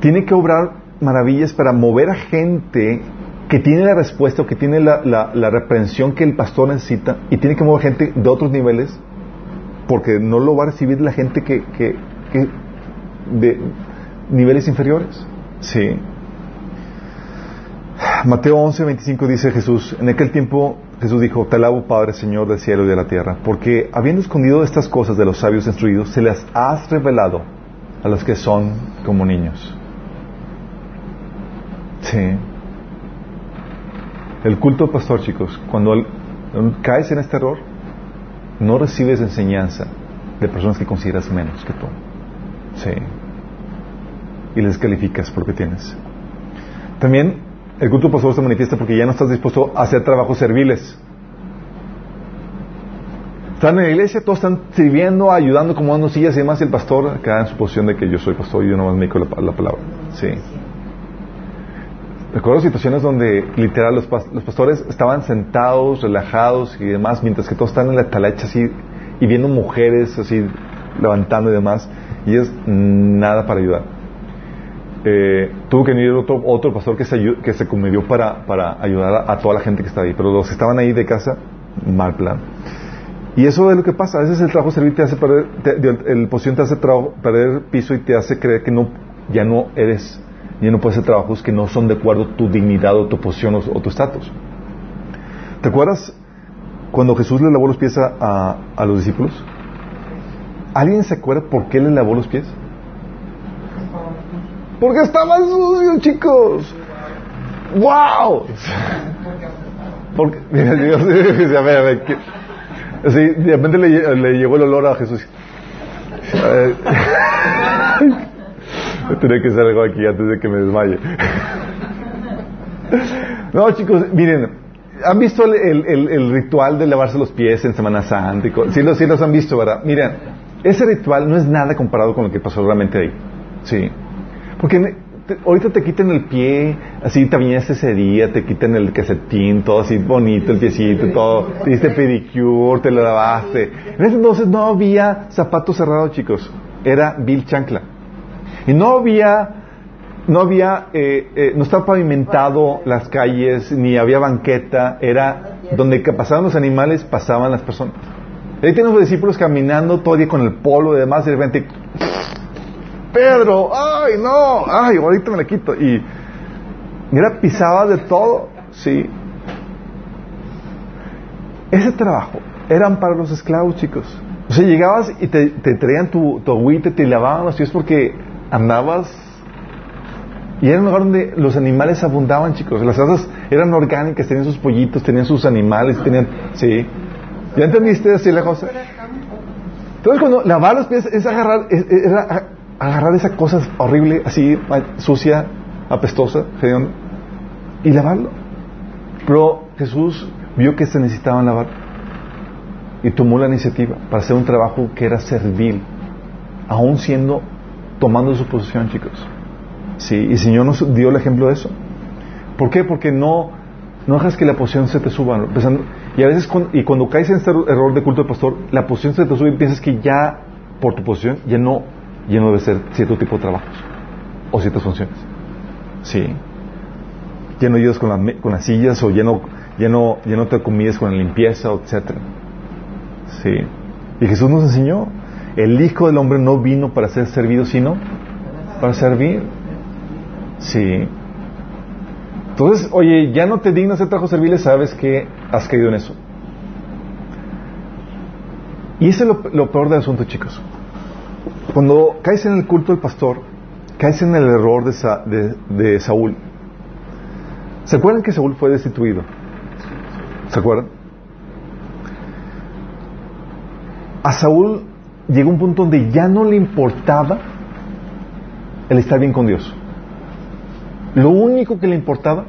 tiene que obrar maravillas para mover a gente que tiene la respuesta o que tiene la, la, la reprensión que el pastor necesita y tiene que mover gente de otros niveles porque no lo va a recibir la gente que, que, de niveles inferiores. Sí. Mateo 11, 25 dice Jesús, en aquel tiempo Jesús dijo, te alabo Padre Señor del cielo y de la tierra, porque habiendo escondido estas cosas de los sabios instruidos, se las has revelado a los que son como niños. Sí. El culto pastor, chicos, cuando el- caes en este error, no recibes enseñanza de personas que consideras menos que tú. Sí. Y les calificas por lo que tienes. También el culto pastor se manifiesta porque ya no estás dispuesto a hacer trabajos serviles. Están en la iglesia, todos están sirviendo, ayudando, acomodando sillas y demás, y el pastor queda en su posición de que yo soy pastor y yo nomás me dedico la, la palabra. Sí. Recuerdo situaciones donde literal los, los pastores estaban sentados, relajados y demás, mientras que todos están en la talacha así y viendo mujeres así levantando y demás, y ellos nada para ayudar. Eh, tuvo que venir otro, otro pastor que se, ayu- que se convivió para, para ayudar a, toda la gente que está ahí, pero los que estaban ahí de casa, mal plan. Y eso es lo que pasa. A veces el trabajo servil te hace perder, te- el posición te hace perder piso y te hace creer que no, ya no eres, ya no puedes hacer trabajos que no son de acuerdo a tu dignidad o tu posición o, o tu estatus. ¿Te acuerdas cuando Jesús le lavó los pies a, a- a los discípulos? ¿Alguien se acuerda por qué le lavó los pies? Porque estaban sucios, chicos. ¡Wow! Porque, Dios, a ver, a ver. Así, de repente le, le llegó el olor a Jesús. Ver. Tenía que hacer algo aquí antes de que me desmaye. No, chicos, miren, ¿han visto el, el- el- ritual de lavarse los pies en Semana Santa? Sí, los, sí los han visto, ¿verdad? Miren, ese ritual no es nada comparado con lo que pasó realmente ahí. Sí. Porque te- ahorita te quitan el pie, así te bañaste ese día, te quitan el casetín, todo así bonito, el piecito, todo. Te diste pedicure, te lo lavaste. En ese entonces no había zapatos cerrados, chicos. Era Bill Chancla. Y no había, no había, eh, eh, no estaba pavimentado las calles, ni había banqueta. Era donde pasaban los animales, pasaban las personas. Ahí tenemos los discípulos caminando todo el día con el polo y demás, y de repente Pedro, ay, no, ay, ahorita me la quito. Y mira, pisaba de todo, sí. Ese trabajo eran para los esclavos, chicos. O sea, llegabas y te, te traían tu, tu agüita, te lavaban los pies porque andabas. Y era un lugar donde los animales abundaban, chicos. Las casas eran orgánicas, tenían sus pollitos, tenían sus animales, tenían. Sí. ¿Ya entendiste así la cosa? Entonces cuando lavar los pies es agarrar, es- era agarrar esa cosa horrible, así sucia, apestosa, hedionda, y lavarlo. Pero Jesús vio que se necesitaban lavar y tomó la iniciativa para hacer un trabajo que era servil, aún siendo, tomando su posición, chicos. Sí, y el Señor nos dio el ejemplo de eso. ¿Por qué? Porque no, no dejas que la posición se te suba. y a veces, y cuando caes en este error de culto de pastor, la posición se te sube y piensas que ya, por tu posición, ya no, ya no debe ser cierto tipo de trabajos o ciertas funciones. Sí. Ya no ayudas con, la con las sillas o ya no, ya, no, ya no te comides con la limpieza, etcétera. Sí. Y Jesús nos enseñó, el Hijo del Hombre no vino para ser servido, sino para servir. Sí. Entonces, oye, ya no te dignas de trabajo serviles, sabes que has caído en eso. Y ese es lo peor del asunto, chicos. Cuando caes en el culto del pastor, caes en el error de, Sa- de- de Saúl. ¿Se acuerdan que Saúl fue destituido? ¿Se acuerdan? A Saúl llegó un punto donde ya no le importaba el estar bien con Dios. Lo único que le importaba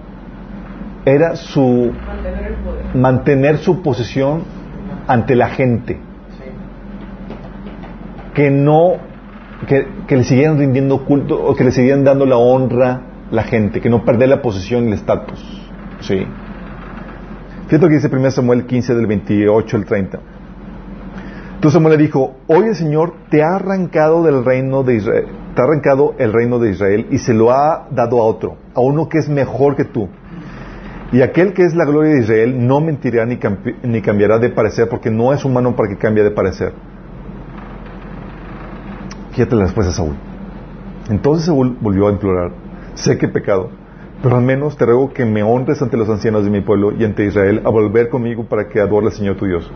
era su Mantener mantener su posición ante la gente. Que no, que, que le siguieran rindiendo culto o que le siguieran dando la honra la gente, que no perder la posición y el estatus. Sí. Fíjate lo que dice 1 Samuel 15 del 28 al 30. Entonces Samuel le dijo, hoy el Señor te ha arrancado del reino de Israel, te ha arrancado el reino de Israel y se lo ha dado a otro, a uno que es mejor que tú. Y aquel que es la gloria de Israel no mentirá ni, ni cambiará de parecer porque no es humano para que cambie de parecer. Fíjate la respuesta de Saúl. Entonces Saúl volvió a implorar, sé que he pecado, Pero al menos te ruego que me honres ante los ancianos de mi pueblo y ante Israel a volver conmigo para que adore al Señor tu Dios.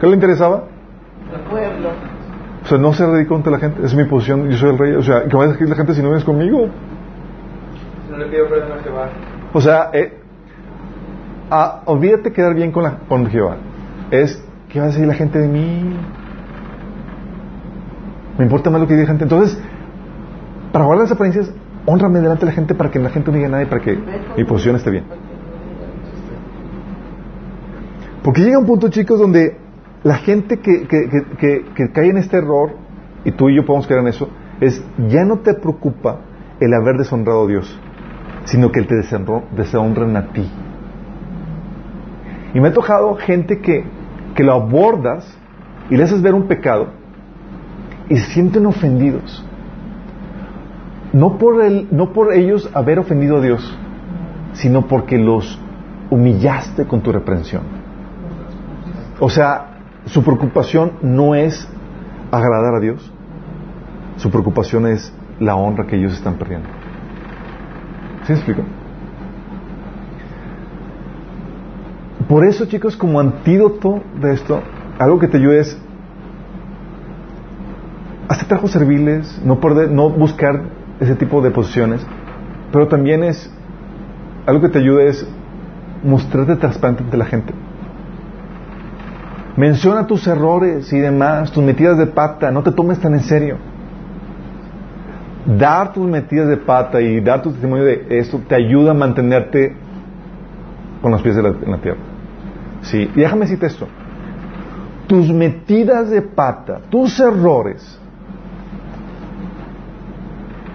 ¿Qué le interesaba? El pueblo. O sea, no se radicó ante la gente. Es mi posición. Yo soy el rey. O sea, ¿qué va a decir la gente si no vienes conmigo? No le pido perdón a Jehová. O sea, eh, ah, olvídate quedar bien con, la, con Jehová. Es, ¿qué va a decir la gente de mí? Me importa más lo que diga gente. Entonces, para guardar las apariencias, honrame delante de la gente para que la gente no diga nada y para que mi posición esté bien. Porque llega un punto, chicos, donde la gente que, que, que, cae en este error, y tú y yo podemos caer en eso, es ya no te preocupa el haber deshonrado a Dios, sino que Él te deshonró- a ti. Y me ha tocado gente que, que lo abordas y le haces ver un pecado y se sienten ofendidos. No por, el, no por ellos haber ofendido a Dios, sino porque los humillaste con tu reprensión. O sea, su preocupación no es agradar a Dios, su preocupación es la honra que ellos están perdiendo. ¿Sí me explico? Por eso, chicos, como antídoto de esto, algo que te ayude es hacer trabajos serviles, no, perder, no buscar ese tipo de posiciones, pero también es algo que te ayude es mostrarte transparente ante la gente. Menciona tus errores y demás, tus metidas de pata, no te tomes tan en serio. Dar tus metidas de pata y dar tu testimonio de esto te ayuda a mantenerte con los pies en la tierra. Sí, y déjame decirte esto. Tus metidas de pata, tus errores,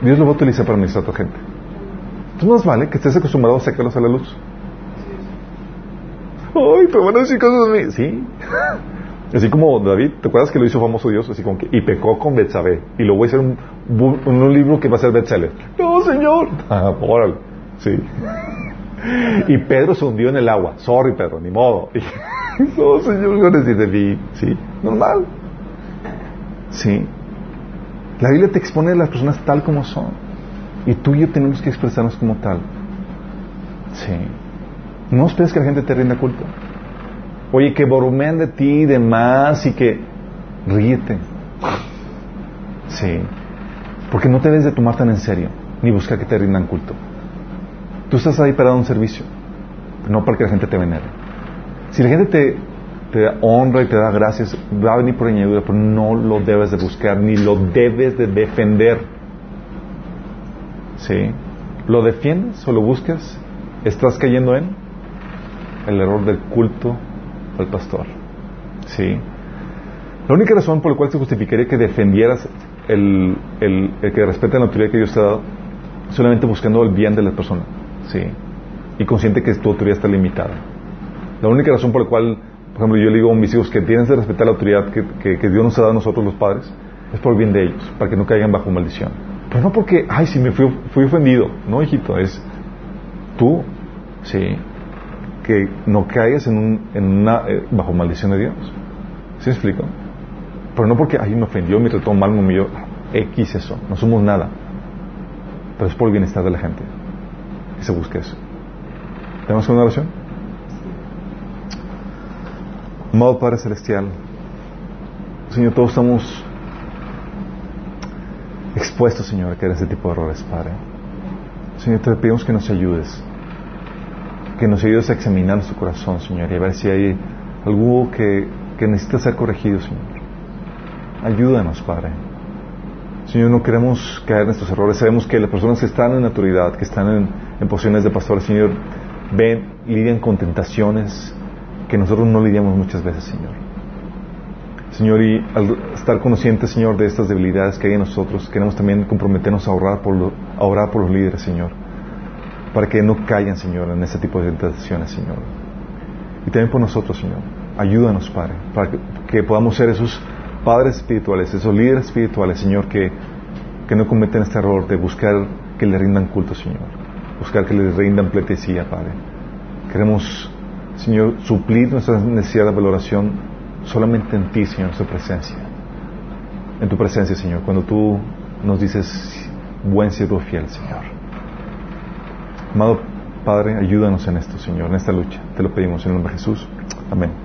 Dios lo va a utilizar para ministrar a tu gente. Entonces más vale que estés acostumbrado a sacarlos a la luz. Ay, pero van a decir cosas de mí. Sí. Así como David, ¿te acuerdas que lo hizo famoso Dios? Así como que, y pecó con Betsabé. Y lo voy a hacer un, un libro que va a ser bestseller. No, señor. Ah, órale. Sí. Y Pedro se hundió en el agua. Sorry, Pedro, ni modo. Y, no, señor, no decir de mí. Sí, normal. Sí. La Biblia te expone a las personas tal como son. Y tú y yo tenemos que expresarnos como tal. Sí. No esperes que la gente te rinda culto. Oye, que bromean de ti y demás y que ríete. Sí. Porque no te debes de tomar tan en serio, ni buscar que te rindan culto. Tú estás ahí para dar un servicio, no para que la gente te venere. Si la gente te, te honra y te da gracias, va a venir por añadidura, pero no lo debes de buscar, ni lo debes de defender. ¿Sí? ¿Lo defiendes o lo buscas? ¿Estás cayendo en el error del culto al pastor? ¿Sí? La única razón por la cual se justificaría que defendieras el, el, el que respete la autoridad que Dios te ha dado, solamente buscando el bien de la persona, ¿sí? Y consciente que tu autoridad está limitada. La única razón por la cual, por ejemplo, yo le digo a mis hijos que tienes que respetar la autoridad que, que, que Dios nos ha dado a nosotros los padres, es por el bien de ellos, para que no caigan bajo maldición. Pero no porque, ay, si me fui, fui ofendido. No, hijito, es tú, ¿sí? Que no caigas en, un, en una, eh, bajo maldición de Dios. ¿Sí me explico? Pero no porque, ay, me ofendió, me trató mal, me humilló. X eso, no somos nada. Pero es por el bienestar de la gente que se busque eso. ¿Tenemos una oración? Amado Padre Celestial, Señor, todos estamos expuestos, Señor, a caer en ese tipo de errores, Padre. Señor, te pedimos que nos ayudes, que nos ayudes a examinar nuestro corazón, Señor, y a ver si hay algo que, que necesita ser corregido, Señor. Ayúdanos, Padre. Señor, no queremos caer en estos errores. Sabemos que las personas que están en autoridad, que están en, en posiciones de pastores, Señor, ven, lidian con tentaciones que nosotros no lidiamos muchas veces, Señor. Señor, y al estar conscientes, Señor, de estas debilidades que hay en nosotros, queremos también comprometernos a orar por, los líderes, Señor, para que no caigan, Señor, en ese tipo de tentaciones, Señor. Y también por nosotros, Señor. Ayúdanos, Padre, para que, que podamos ser esos padres espirituales, esos líderes espirituales, Señor, que, que no cometen este error de buscar que le rindan culto, Señor. Buscar que le rindan pleitesía, Padre. Queremos, Señor, suplir nuestra necesidad de valoración solamente en ti, Señor, en tu presencia. En tu presencia, Señor, cuando tú nos dices, buen siervo fiel, Señor. Amado Padre, ayúdanos en esto, Señor, en esta lucha. Te lo pedimos en el nombre de Jesús. Amén.